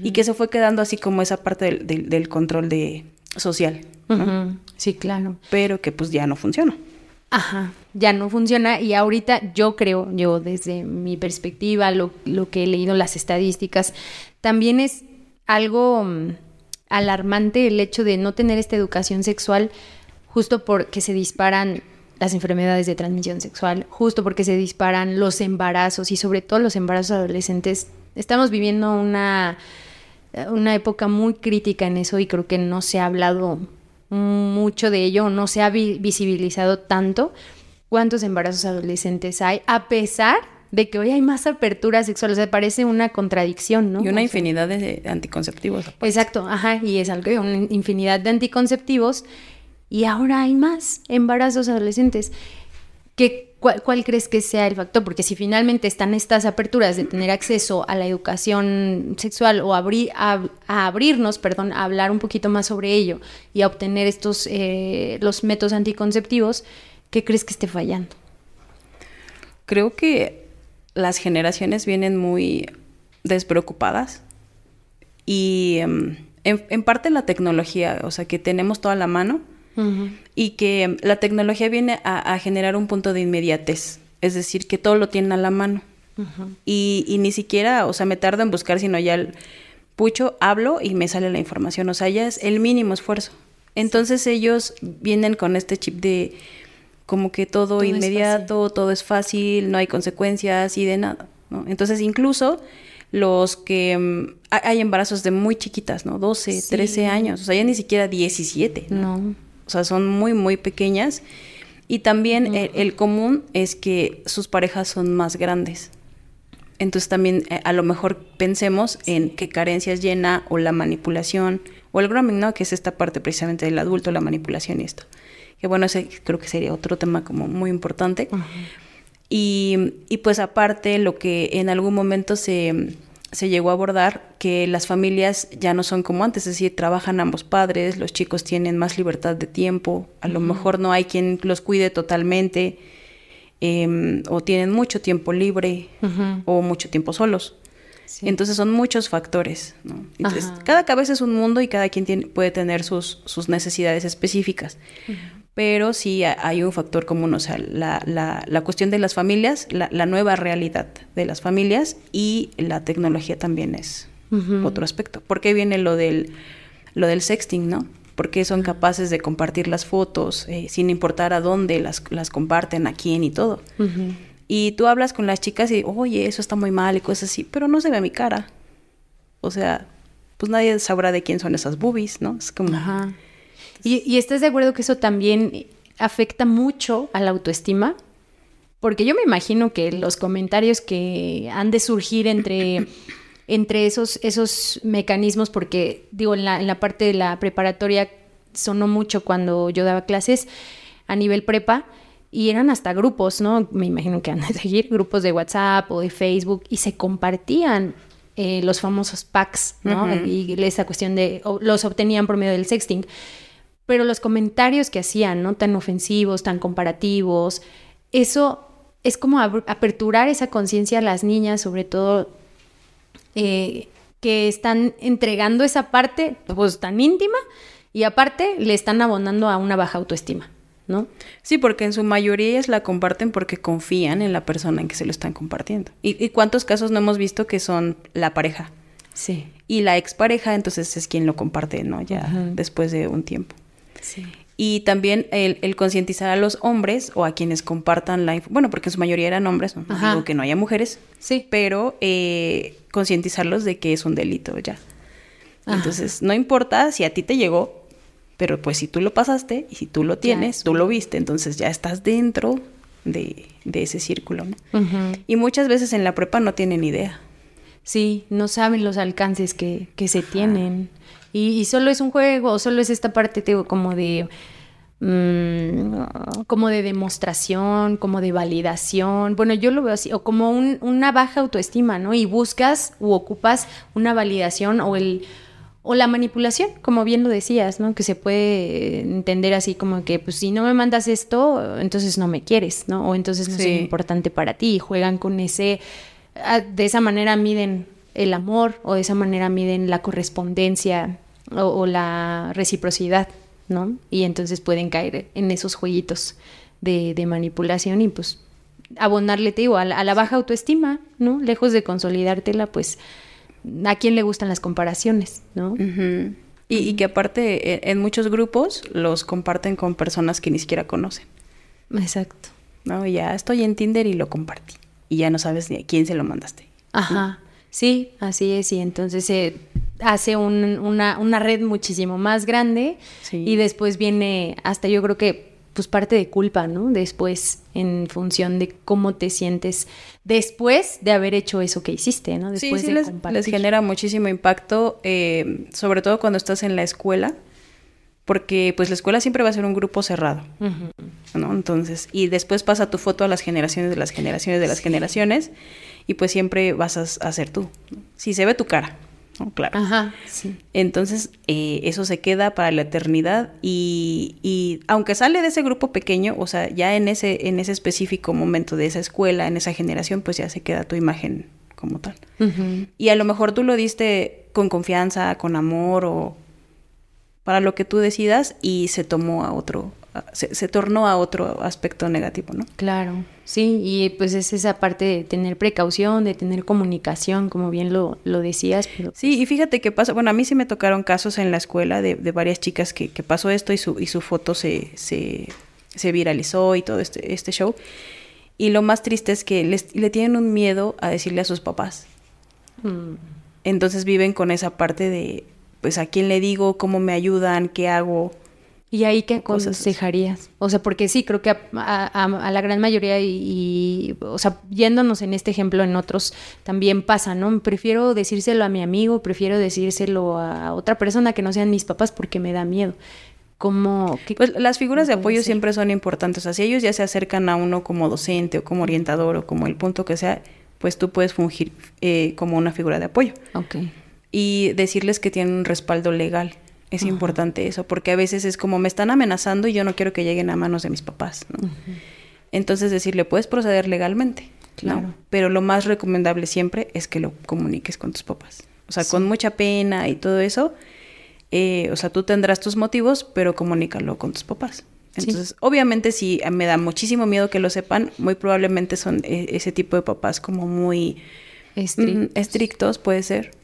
y que se fue quedando así como esa parte del, del, control de social. Sí, claro. Pero que pues ya no funciona. Ajá, ya no funciona y ahorita yo creo, yo desde mi perspectiva, lo, que he leído, las estadísticas, también es algo mm, alarmante el hecho de no tener esta educación sexual justo porque se disparan las enfermedades de transmisión sexual, justo porque se disparan los embarazos y sobre todo los embarazos adolescentes. Estamos viviendo una, una época muy crítica en eso y creo que no se ha hablado mucho de ello, no se ha visibilizado tanto cuántos embarazos adolescentes hay, a pesar de que hoy hay más apertura sexual, o sea, parece una contradicción, ¿no? Y una infinidad de anticonceptivos. Exacto, ajá, y es algo, una infinidad de anticonceptivos, y ahora hay más embarazos adolescentes. que ¿Cuál, crees que sea el factor? Porque si finalmente están estas aperturas de tener acceso a la educación sexual o abrir, a, abrirnos, perdón, a hablar un poquito más sobre ello y a obtener estos, eh, los métodos anticonceptivos, ¿qué crees que esté fallando? Creo que las generaciones vienen muy despreocupadas y em, en, parte la tecnología, o sea, que tenemos toda la mano y que la tecnología viene a, generar un punto de inmediatez, es decir, que todo lo tienen a la mano. y, y, ni siquiera, o sea, me tardo en buscar, sino ya el pucho, hablo y me sale la información, o sea, ya es el mínimo esfuerzo. Entonces ellos vienen con este chip de como que todo, inmediato, todo es fácil, no hay consecuencias y de nada. ¿no? Entonces incluso los que mm, hay embarazos de muy chiquitas, ¿no? 12, 13 años, o sea, ya ni siquiera 17. ¿no? Sea, son muy, muy pequeñas. Y también el, común es que sus parejas son más grandes. Entonces también eh, a lo mejor pensemos en qué carencias llena o la manipulación o el grooming, ¿no? Que es esta parte precisamente del adulto, la manipulación y esto. Que bueno, ese creo que sería otro tema como muy importante. y, y, pues aparte lo que en algún momento se, se llegó a abordar, que las familias ya no son como antes, es decir, trabajan ambos padres, los chicos tienen más libertad de tiempo, a lo mejor no hay quien los cuide totalmente. Em, o tienen mucho tiempo libre o mucho tiempo solos. Entonces son muchos factores, ¿no? Entonces, cada cabeza es un mundo y cada quien tiene, puede tener sus, sus necesidades específicas. Pero sí hay un factor común, o sea, la, la, la cuestión de las familias, la, la, nueva realidad de las familias y la tecnología también es otro aspecto. ¿Por qué viene lo del, lo del sexting, no? Porque son capaces de compartir las fotos eh, sin importar a dónde las, las comparten, a quién y todo. Y tú hablas con las chicas y, oye, eso está muy mal y cosas así, pero no se ve mi cara. O sea, pues nadie sabrá de quién son esas boobies, ¿no? Es como... Ajá. ¿Y, ¿Y estás de acuerdo que eso también afecta mucho a la autoestima? Porque yo me imagino que los comentarios que han de surgir entre, entre esos, esos mecanismos, porque digo, en la, en la parte de la preparatoria sonó mucho cuando yo daba clases a nivel prepa, y eran hasta grupos, ¿no? Me imagino que han de seguir grupos de WhatsApp o de Facebook y se compartían eh, los famosos packs, ¿no? Y esa cuestión de, los obtenían por medio del sexting. Pero los comentarios que hacían, ¿no? Tan ofensivos, tan comparativos, eso es como aperturar esa conciencia a las niñas, sobre todo eh, que están entregando esa parte, pues tan íntima, y aparte le están abonando a una baja autoestima. ¿no? Sí, porque en su mayoría ellas la comparten porque confían en la persona en que se lo están compartiendo. ¿Y, cuántos casos no hemos visto que son la pareja? Sí. Y la expareja entonces es quien lo comparte, ¿no? Ya después de un tiempo. Sí. Y también el, concientizar a los hombres o a quienes compartan la bueno, porque en su mayoría eran hombres, no digo que no haya mujeres, sí. pero eh, concientizarlos de que es un delito ya. Entonces, no importa si a ti te llegó, pero pues si tú lo pasaste y si tú lo tienes, tú lo viste, entonces ya estás dentro de, ese círculo. Y muchas veces en la prepa no tienen idea. Sí, no saben los alcances que, se tienen. Y, solo es un juego, solo es esta parte tengo como de... Mm, como de demostración, como de validación. Bueno, yo lo veo así, o como una baja autoestima, ¿no? Y buscas u ocupas una validación o el o la manipulación, como bien lo decías, ¿no? Que se puede entender así como que, pues si no me mandas esto, entonces no me quieres, ¿no? O entonces no soy importante para ti. Juegan con ese, de esa manera miden el amor o de esa manera miden la correspondencia o, la reciprocidad, ¿no? Y entonces pueden caer en esos jueguitos de, manipulación y pues abonarle, te digo, a la, a la baja autoestima, ¿no? Lejos de consolidártela, pues a quién le gustan las comparaciones, ¿no? y, que aparte e, en muchos grupos los comparten con personas que ni siquiera conocen. Exacto. No, ya estoy en Tinder y lo compartí. Y ya no sabes ni a quién se lo mandaste. Ajá. Sí, así es. Y entonces se hace una, una, red muchísimo más grande. Y después viene hasta yo creo que pues parte de culpa, ¿no? Después, en función de cómo te sientes después de haber hecho eso que hiciste, ¿no? Después sí, sí les, les, genera muchísimo impacto, eh, sobre todo cuando estás en la escuela, porque pues la escuela siempre va a ser un grupo cerrado, ¿no? Entonces, y después pasa tu foto a las generaciones de las generaciones de las generaciones, y pues siempre vas a, ser tú. Si se ve tu cara, Claro. Ajá, sí. Entonces, eh, eso se queda para la eternidad y, y, aunque sale de ese grupo pequeño, o sea, ya en ese, en ese específico momento de esa escuela, en esa generación, pues ya se queda tu imagen como tal. Y a lo mejor tú lo diste con confianza, con amor o para lo que tú decidas y se tomó a otro, se, tornó a otro aspecto negativo, ¿no? Claro, sí, y pues es esa parte de tener precaución, de tener comunicación, como bien lo, lo decías. Pero... Sí, y fíjate qué pasa, bueno, a mí sí me tocaron casos en la escuela de, de varias chicas que, que, pasó esto y su, y su foto se, se, se viralizó y todo este, este show. Y lo más triste es que les, le tienen un miedo a decirle a sus papás. Mm. Entonces viven con esa parte de, pues, ¿a quién le digo? ¿Cómo me ayudan? ¿Qué hago? ¿Y ahí qué aconsejarías? O sea, porque sí, creo que a, la gran mayoría y, o sea, yéndonos en este ejemplo, en otros también pasa, ¿no? Prefiero decírselo a mi amigo, prefiero decírselo a otra persona que no sean mis papás porque me da miedo. ¿Cómo? pues las figuras de apoyo siempre son importantes. O sea, si ellos ya se acercan a uno como docente o como orientador o como el punto que sea, pues tú puedes fungir eh, como una figura de apoyo. Ok. Y decirles que tienen un respaldo legal es importante eso, porque a veces es como me están amenazando y yo no quiero que lleguen a manos de mis papás. ¿no? Entonces decirle, puedes proceder legalmente, claro. Pero lo más recomendable siempre es que lo comuniques con tus papás. O sea, con mucha pena y todo eso. Eh, o sea, tú tendrás tus motivos, pero comunícalo con tus papás. Entonces, obviamente, si me da muchísimo miedo que lo sepan, muy probablemente son eh, ese tipo de papás como muy estrictos, puede ser.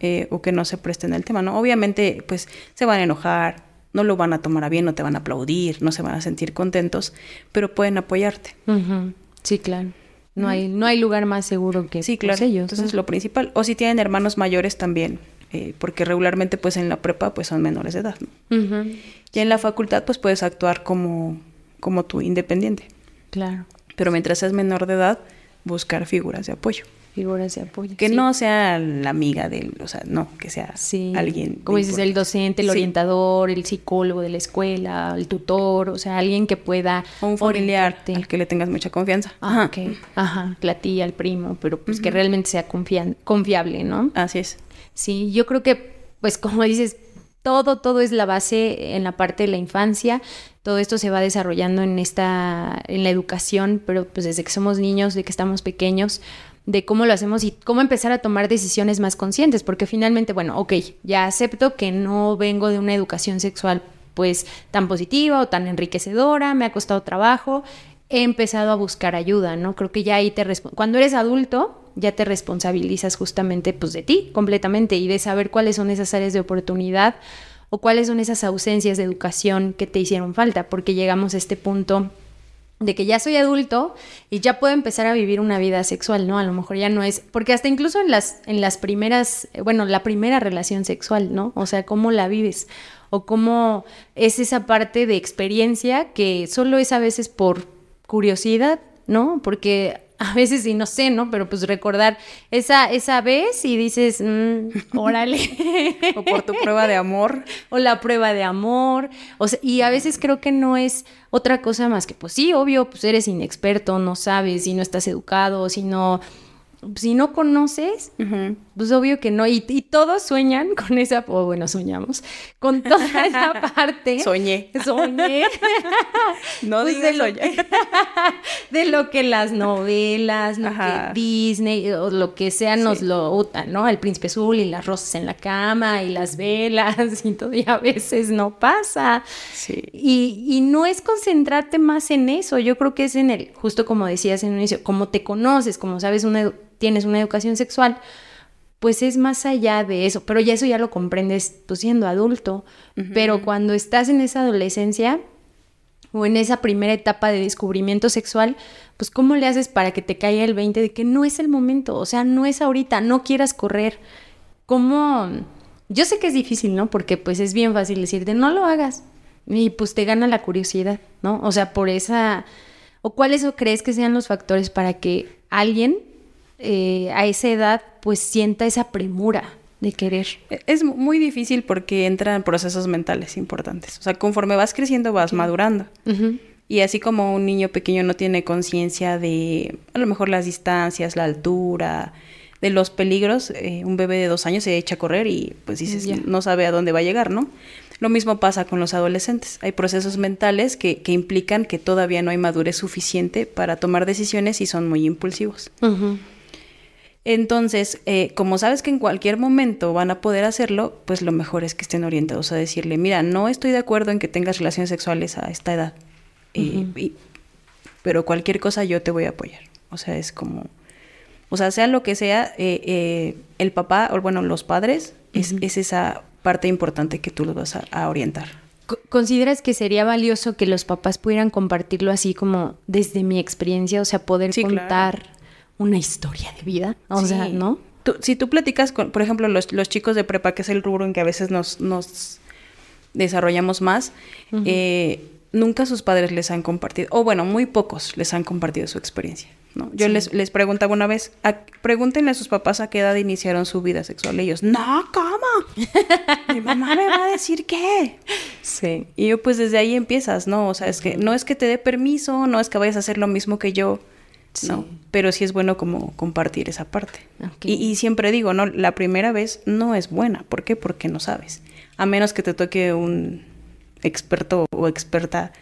Eh, o que no se presten el tema, ¿no? Obviamente, pues se van a enojar, no lo van a tomar a bien, no te van a aplaudir, no se van a sentir contentos, pero pueden apoyarte. Sí, claro. No hay, no hay lugar más seguro que sí, claro. ellos. Entonces, es lo principal. O si tienen hermanos mayores también, eh, porque regularmente, pues en la prepa, pues son menores de edad. ¿no? Y en la facultad, pues puedes actuar como, como tú, independiente. Claro. Pero mientras seas menor de edad, buscar figuras de apoyo figuras de apoyo. Que no sea la amiga del, o sea, no, que sea alguien. Como dices, el docente, el orientador, el psicólogo de la escuela, el tutor, o sea, alguien que pueda. Un familiar al que le tengas mucha confianza. Ajá. Ok, ajá, la tía, el primo, pero pues que realmente sea confiable, ¿no? Así es. Sí, yo creo que, pues como dices, todo, todo es la base en la parte de la infancia. Todo esto se va desarrollando en esta, en la educación, pero pues desde que somos niños, de que estamos pequeños, de cómo lo hacemos y cómo empezar a tomar decisiones más conscientes, porque finalmente, bueno, ok, ya acepto que no vengo de una educación sexual pues tan positiva o tan enriquecedora, me ha costado trabajo, he empezado a buscar ayuda, ¿no? Creo que ya ahí te cuando eres adulto ya te responsabilizas justamente pues de ti completamente y de saber cuáles son esas áreas de oportunidad o cuáles son esas ausencias de educación que te hicieron falta, porque llegamos a este punto de que ya soy adulto y ya puedo empezar a vivir una vida sexual, ¿no? A lo mejor ya no es, porque hasta incluso en las, en las primeras, bueno, la primera relación sexual, ¿no? O sea, cómo la vives o cómo es esa parte de experiencia que solo es a veces por curiosidad, ¿no? Porque a veces y no sé, ¿no? Pero pues recordar esa, esa vez y dices, mm, órale. o por tu prueba de amor. O la prueba de amor. O sea, y a veces creo que no es otra cosa más que, pues sí, obvio, pues eres inexperto, no sabes, si no estás educado, si no si no conoces, pues obvio que no. Y, todos sueñan con esa, o bueno, soñamos, con toda esa parte. Soñé. Soñé. no pues de, lo, de lo que las novelas, lo que Disney, o lo que sea, nos lo ¿no? El príncipe azul y las rosas en la cama y las velas y todo, y a veces no pasa. Sí. Y, y no es concentrarte más en eso, yo creo que es en el, justo como decías en un inicio, como te conoces, como sabes una tienes una educación sexual, pues es más allá de eso, pero ya eso ya lo comprendes tú siendo adulto, pero cuando estás en esa adolescencia o en esa primera etapa de descubrimiento sexual, pues cómo le haces para que te caiga el 20 de que no es el momento, o sea, no es ahorita, no quieras correr. ¿Cómo? Yo sé que es difícil, ¿no? Porque pues es bien fácil decirte, no lo hagas. Y pues te gana la curiosidad, ¿no? O sea, por esa... ¿O cuáles crees que sean los factores para que alguien eh, a esa edad pues sienta esa premura de querer. E, es muy difícil porque entran procesos mentales importantes. O sea, conforme vas creciendo vas madurando. Y así como un niño pequeño no tiene conciencia de a lo mejor las distancias, la altura, de los peligros, eh, un bebé de dos años se echa a correr y pues dices, no sabe a dónde va a llegar, ¿no? Lo mismo pasa con los adolescentes. Hay procesos mentales que, que implican que todavía no hay madurez suficiente para tomar decisiones y son muy impulsivos. Entonces, eh, como sabes que en cualquier momento van a poder hacerlo, pues lo mejor es que estén orientados a decirle, mira, no estoy de acuerdo en que tengas relaciones sexuales a esta edad, y- pero cualquier cosa yo te voy a apoyar. O sea, es como, o sea, sea lo que sea, eh, eh, el papá, o bueno, los padres, es, es esa parte importante que tú los vas a, a orientar. Co- ¿Consideras que sería valioso que los papás pudieran compartirlo así como desde mi experiencia? O sea, poder Sí, claro. Una historia de vida. O Sí. sea, ¿no? Tú- si tú platicas con, por ejemplo, los, los chicos de prepa, que es el rubro en que a veces nos, nos desarrollamos más, eh, nunca sus padres les han compartido, o bueno, muy pocos les han compartido su experiencia. ¿no? Yo Sí. les, les preguntaba una vez, a- pregúntenle a sus papás a qué edad iniciaron su vida sexual. Y ellos, no, ¿cómo? Mi mamá me va a decir qué. Sí. Y yo, pues desde ahí empiezas, ¿no? O sea, es que no es que te dé permiso, no es que vayas a hacer lo mismo que yo, no. Pero sí es bueno como compartir esa parte. Y, y siempre digo, ¿no? La primera vez no es buena. ¿Por qué? Porque no sabes. A menos que te toque un experto o experta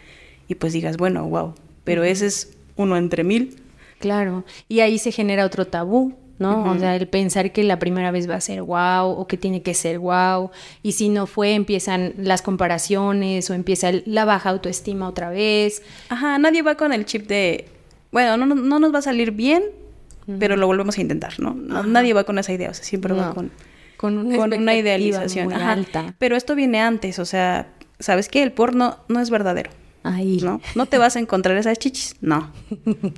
y pues digas, bueno, wow. Pero ese es uno entre mil. Claro, y ahí se genera otro tabú, ¿no? O sea, el pensar que la primera vez va a ser wow o que tiene que ser wow, y si no fue, empiezan las comparaciones o empieza el- la baja autoestima otra vez. Ajá, nadie va con el chip de, bueno, no, no, no nos va a salir bien, pero lo volvemos a intentar, ¿no? No, Nadie va con esa idea, o sea, siempre va con, con una, con una expectativa idealización. muy Ajá. alta. Pero esto viene antes, o sea, ¿sabes qué? El porno no es verdadero. Ahí. ¿No? No te vas a encontrar esas chichis, no.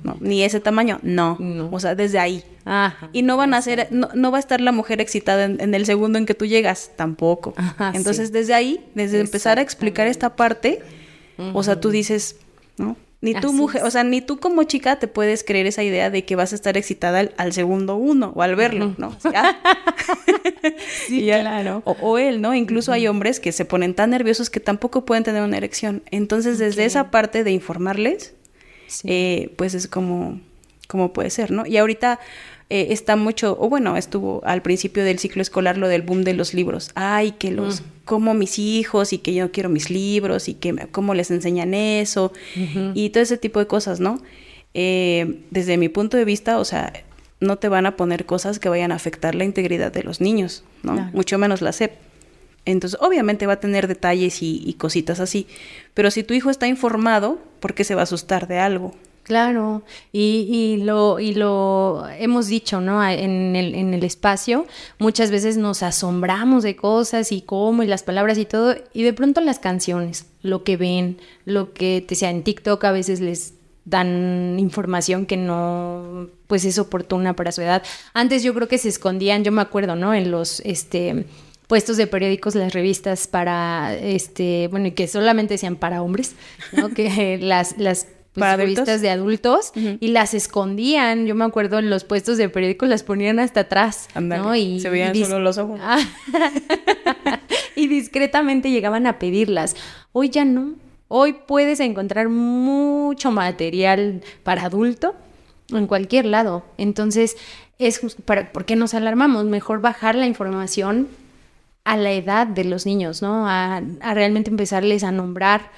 no. Ni ese tamaño, no. No. O sea, desde ahí. Ajá. Y no van a ser, no, no va a estar la mujer excitada en, en el segundo en que tú llegas, tampoco. Ajá, Entonces, sí. desde ahí, desde empezar a explicar esta parte, o sea, tú dices, ¿no? Ni tú Así mujer, es. o sea, ni tú como chica te puedes creer esa idea de que vas a estar excitada al, al segundo uno o al verlo, ¿no? Sea, Sí, ya- claro. O, o él, ¿no? Incluso hay hombres que se ponen tan nerviosos que tampoco pueden tener una erección. Entonces, desde esa parte de informarles, Sí. eh, pues es como, como puede ser, ¿no? Y ahorita eh, está mucho, o bueno, estuvo al principio del ciclo escolar lo del boom de los libros. Ay, que los, como mis hijos y que yo quiero mis libros y que cómo les enseñan eso y todo ese tipo de cosas, ¿no? Eh, desde mi punto de vista, o sea, no te van a poner cosas que vayan a afectar la integridad de los niños, ¿no? Claro. Mucho menos la SEP. Entonces, obviamente va a tener detalles y, y cositas así, pero si tu hijo está informado, ¿por qué se va a asustar de algo? Claro, y, y lo, y lo hemos dicho, ¿no? En el, en el espacio, muchas veces nos asombramos de cosas y cómo, y las palabras y todo, y de pronto las canciones, lo que ven, lo que te sea en TikTok a veces les dan información que no pues es oportuna para su edad. Antes yo creo que se escondían, yo me acuerdo, ¿no? En los este puestos de periódicos, las revistas para este, bueno, y que solamente decían para hombres, ¿no? que las las pues, ¿Para adultos? revistas de adultos y las escondían. Yo me acuerdo en los puestos de periódicos las ponían hasta atrás, Ándale, ¿no? Y se veían solo los ojos. Y discretamente llegaban a pedirlas. Hoy ya no. Hoy puedes encontrar mucho material para adulto en cualquier lado. Entonces, es para, ¿por qué nos alarmamos? Mejor bajar la información a la edad de los niños, ¿no? A, a realmente empezarles a nombrar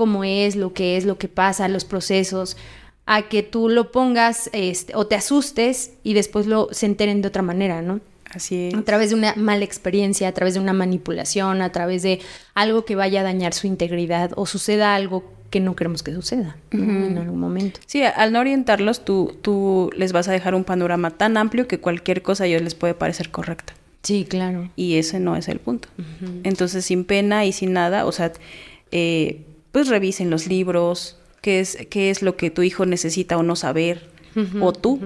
cómo es, lo que es, lo que pasa, los procesos, a que tú lo pongas este, o te asustes y después lo se enteren de otra manera, ¿no? Así es. A través de una mala experiencia, a través de una manipulación, a través de algo que vaya a dañar su integridad o suceda algo que no queremos que suceda en algún momento. Sí, al no orientarlos, tú, tú les vas a dejar un panorama tan amplio que cualquier cosa a ellos les puede parecer correcta. Sí, claro. Y ese no es el punto. Entonces, sin pena y sin nada, o sea, eh, pues revisen los libros, qué es, qué es lo que tu hijo necesita o no saber, o tú.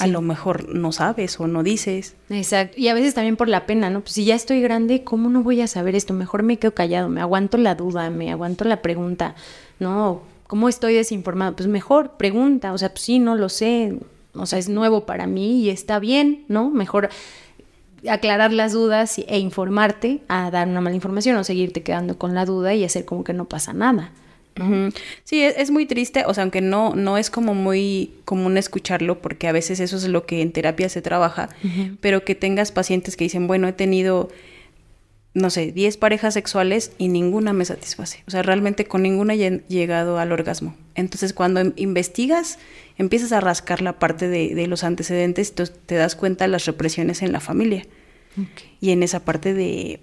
A Sí. lo mejor no sabes o no dices. Exacto. Y a veces también por la pena, ¿no? Pues si ya estoy grande, ¿cómo no voy a saber esto? Mejor me quedo callado, me aguanto la duda, me aguanto la pregunta, ¿no? ¿Cómo estoy desinformado? Pues mejor pregunta, o sea, pues sí, no lo sé, o sea, es nuevo para mí y está bien, ¿no? Mejor aclarar las dudas e informarte a dar una mala información o seguirte quedando con la duda y hacer como que no pasa nada. Sí, es, es muy triste, o sea, aunque no, no es como muy común escucharlo, porque a veces eso es lo que en terapia se trabaja, pero que tengas pacientes que dicen, bueno, he tenido no sé, 10 parejas sexuales y ninguna me satisface. O sea, realmente con ninguna he llegado al orgasmo. Entonces, cuando investigas, empiezas a rascar la parte de, los antecedentes, entonces te das cuenta de las represiones en la familia. Y en esa parte de,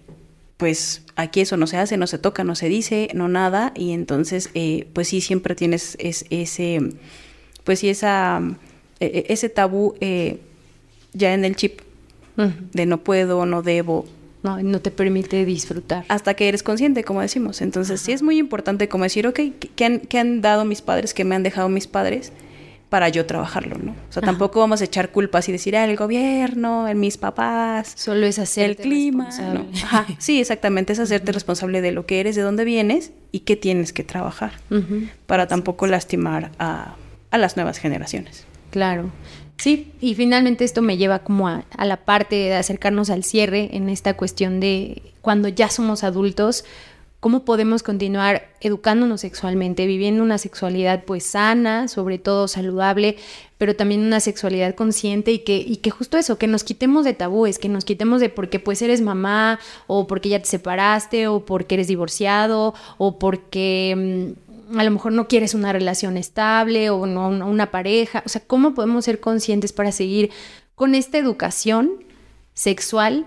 pues, aquí eso no se hace, no se toca, no se dice, no nada. Y entonces, eh, pues sí, siempre tienes ese, pues sí, esa, e, e, ese tabú eh, ya en el chip. De no puedo, no debo, no, no te permite disfrutar. Hasta que eres consciente, como decimos. Entonces, sí es muy importante como decir, ok, ¿qué han, ¿qué han, dado mis padres, qué me han dejado mis padres? para yo trabajarlo, ¿no? O sea, tampoco vamos a echar culpas y decir, ah, el gobierno, el mis papás. Solo es hacer el clima. Ajá. Sí, exactamente, es hacerte responsable de lo que eres, de dónde vienes y qué tienes que trabajar para tampoco lastimar a, a las nuevas generaciones. Claro. Sí, y finalmente esto me lleva como a, la parte de acercarnos al cierre en esta cuestión de cuando ya somos adultos, cómo podemos continuar educándonos sexualmente, viviendo una sexualidad pues sana, sobre todo saludable, pero también una sexualidad consciente y que, y que justo eso, que nos quitemos de tabúes, que nos quitemos de porque pues eres mamá o porque ya te separaste o porque eres divorciado o porque... Mm, a lo mejor no quieres una relación estable o no una pareja, o sea, ¿cómo podemos ser conscientes para seguir con esta educación sexual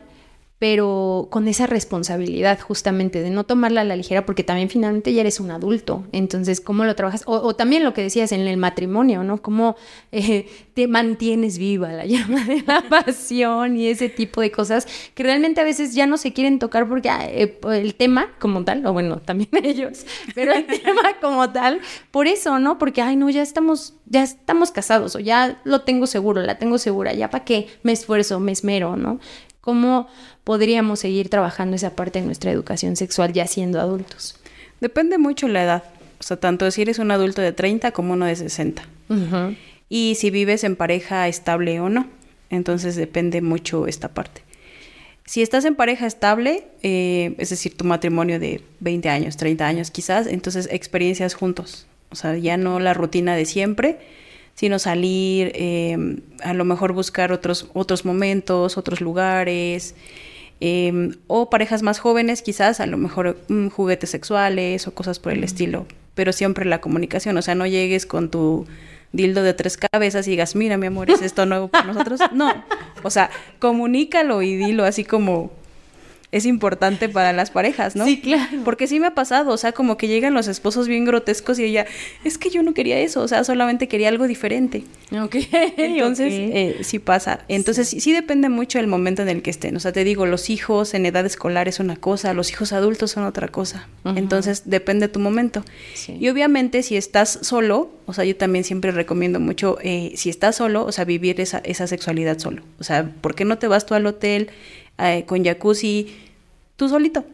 pero con esa responsabilidad justamente de no tomarla a la ligera porque también finalmente ya eres un adulto. Entonces, ¿cómo lo trabajas? O, también lo que decías en el matrimonio, ¿no? ¿Cómo eh, te mantienes viva la llama de la pasión y ese tipo de cosas que realmente a veces ya no se quieren tocar porque ah, eh, el tema como tal, o bueno, también ellos, pero el tema como tal, por eso, ¿no? Porque, ay, no, ya estamos, ya estamos casados o ya lo tengo seguro, la tengo segura, ya para qué me esfuerzo, me esmero, ¿no? ¿Cómo podríamos seguir trabajando esa parte de nuestra educación sexual ya siendo adultos? Depende mucho la edad. O sea, tanto si eres un adulto de 30 como uno de 60. Y si vives en pareja estable o no. Entonces depende mucho esta parte. Si estás en pareja estable, eh, es decir, tu matrimonio de 20 años, 30 años quizás, entonces experiencias juntos. O sea, ya no la rutina de siempre, sino salir, em, a lo mejor buscar otros, otros momentos, otros lugares, em, o parejas más jóvenes quizás, a lo mejor mm, juguetes sexuales o cosas por el estilo, pero siempre la comunicación, o sea, no llegues con tu dildo de tres cabezas y digas, mira mi amor, es esto nuevo para nosotros. No, o sea, comunícalo y dilo así como es importante para las parejas, ¿no? Sí, claro. Porque sí me ha pasado, o sea, como que llegan los esposos bien grotescos y ella, es que yo no quería eso, o sea, solamente quería algo diferente. Ok. Entonces, Eh, sí pasa. Entonces, sí. depende mucho del momento en el que estén. O sea, te digo, los hijos en edad escolar es una cosa, los hijos adultos son otra cosa. Entonces, depende de tu momento. Y obviamente, si estás solo, o sea, yo también siempre recomiendo mucho, eh, si estás solo, o sea, vivir esa, esa sexualidad solo. O sea, ¿por qué no te vas tú al hotel? Eh, con jacuzzi, tú solito.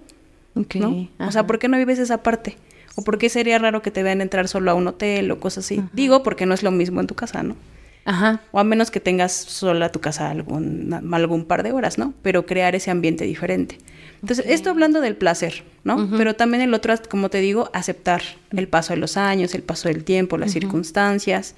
¿no? O sea, ¿por qué no vives esa parte? ¿O por qué sería raro que te vean entrar solo a un hotel o cosas así? Digo, porque no es lo mismo en tu casa, ¿no? Ajá. O a menos que tengas sola tu casa algún, algún par de horas, ¿no? Pero crear ese ambiente diferente. Entonces, esto hablando del placer, ¿no? Pero también el otro, como te digo, aceptar el paso de los años, el paso del tiempo, las circunstancias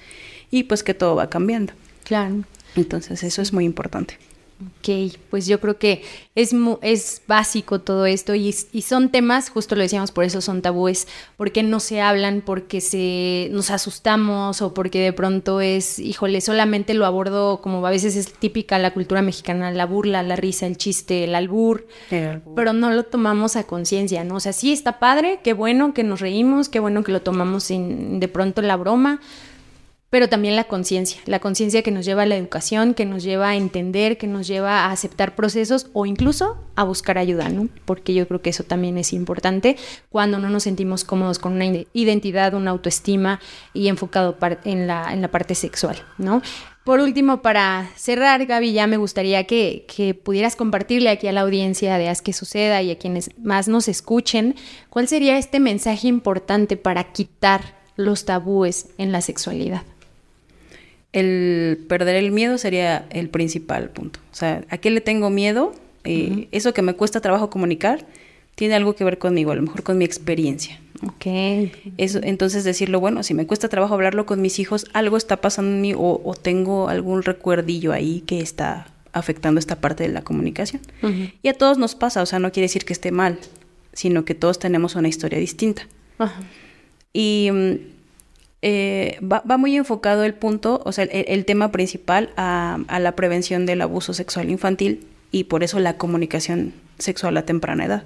y pues que todo va cambiando. Claro. Entonces, eso es muy importante. Ok, pues yo creo que es, es básico todo esto y, y, son temas, justo lo decíamos, por eso son tabúes, porque no se hablan, porque se, nos asustamos o porque de pronto es, híjole, solamente lo abordo como a veces es típica la cultura mexicana, la burla, la risa, el chiste, el albur, pero no lo tomamos a conciencia, ¿no? O sea, sí está padre, qué bueno que nos reímos, qué bueno que lo tomamos sin de pronto la broma, pero también la conciencia, la conciencia que nos lleva a la educación, que nos lleva a entender, que nos lleva a aceptar procesos o incluso a buscar ayuda, ¿no? Porque yo creo que eso también es importante cuando no nos sentimos cómodos con una identidad, una autoestima y enfocado en la, en la parte sexual, ¿no? Por último, para cerrar, Gaby, ya me gustaría que, que, pudieras compartirle aquí a la audiencia de Haz que suceda y a quienes más nos escuchen, cuál sería este mensaje importante para quitar los tabúes en la sexualidad el perder el miedo sería el principal punto. O sea, ¿a qué le tengo miedo? Eh, eso que me cuesta trabajo comunicar tiene algo que ver conmigo, a lo mejor con mi experiencia. Ok. Eso, entonces decirlo, bueno, si me cuesta trabajo hablarlo con mis hijos, algo está pasando en mí o, tengo algún recuerdillo ahí que está afectando esta parte de la comunicación. Y a todos nos pasa, o sea, no quiere decir que esté mal, sino que todos tenemos una historia distinta. Y mm, eh, va, muy enfocado el punto, o sea, el, tema principal a, la prevención del abuso sexual infantil y por eso la comunicación sexual a temprana edad.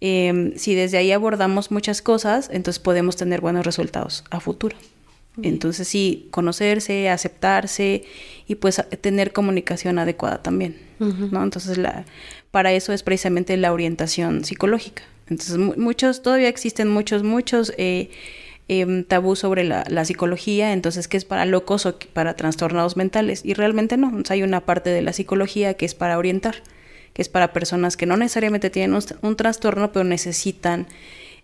Em, si desde ahí abordamos muchas cosas, entonces podemos tener buenos resultados a futuro. Entonces sí, conocerse, aceptarse y pues tener comunicación adecuada también, ¿no? Entonces la, para eso es precisamente la orientación psicológica. Entonces muchos, todavía existen muchos, muchos eh, em, tabús sobre la, la, psicología, entonces que es para locos o para trastornados mentales y realmente no, hay una parte de la psicología que es para orientar, que es para personas que no necesariamente tienen un, trastorno pero necesitan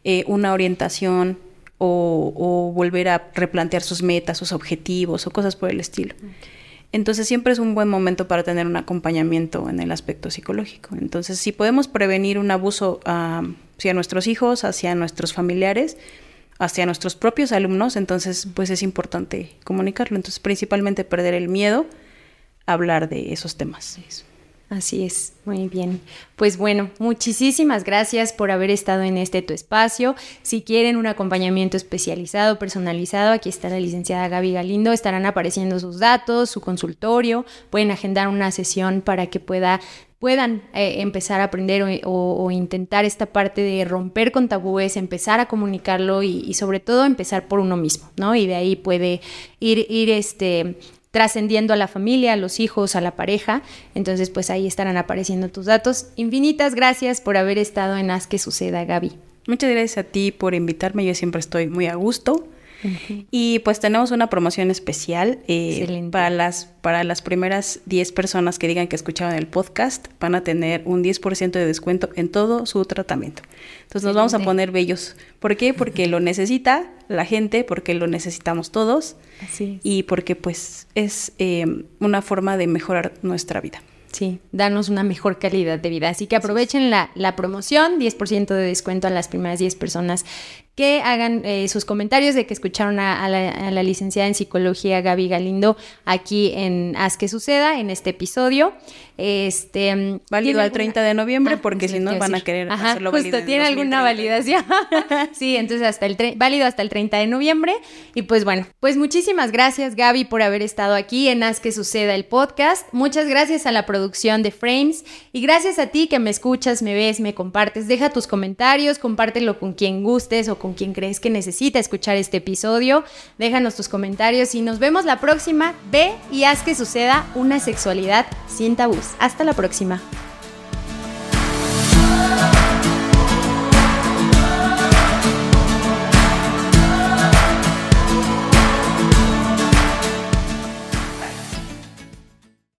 eh, una orientación, o, volver a replantear sus metas, sus objetivos o cosas por el estilo. Entonces siempre es un buen momento para tener un acompañamiento en el aspecto psicológico. Entonces si podemos prevenir un abuso hacia nuestros hijos, hacia nuestros familiares, hacia nuestros propios alumnos, entonces pues es importante comunicarlo. Entonces principalmente perder el miedo a hablar de esos temas. Así es, muy bien. Pues bueno, muchísimas gracias por haber estado en este tu espacio. Si quieren un acompañamiento especializado, personalizado, aquí está la licenciada Gaby Galindo, estarán apareciendo sus datos, su consultorio, pueden agendar una sesión para que pueda puedan eh, empezar a aprender o, intentar esta parte de romper con tabúes, empezar a comunicarlo y, y, sobre todo empezar por uno mismo, ¿no? Y de ahí puede ir, ir este, trascendiendo a la familia, a los hijos, a la pareja. Entonces, pues ahí estarán apareciendo tus datos. Infinitas gracias por haber estado en Haz que suceda, Gaby. Muchas gracias a ti por invitarme. Yo siempre estoy muy a gusto. Y pues tenemos una promoción especial eh, para, las, para las primeras 10 personas que digan que escuchaban el podcast. Van a tener un 10% de descuento en todo su tratamiento. Entonces nos vamos a poner bellos. ¿Por qué? Porque lo necesita la gente, porque lo necesitamos todos. Y porque pues es eh, una forma de mejorar nuestra vida. Sí, darnos una mejor calidad de vida. Así que aprovechen la, la promoción, 10% de descuento a las primeras 10 personas que hagan eh, sus comentarios de que escucharon a, la, licenciada en psicología Gaby Galindo aquí en Haz que suceda en este episodio. Este mm, válido al 30 de noviembre ah, porque si no van a querer Ajá, hacerlo justo, tiene alguna validación. sí, entonces hasta el válido hasta el 30 de noviembre y pues bueno, pues muchísimas gracias Gaby por haber estado aquí en Haz que suceda el podcast. Muchas gracias a la producción de Frames y gracias a ti que me escuchas, me ves, me compartes. Deja tus comentarios, compártelo con quien gustes o con quien crees que necesita escuchar este episodio. Déjanos tus comentarios y nos vemos la próxima. Ve y haz que suceda una sexualidad sin tabús. Hasta la próxima.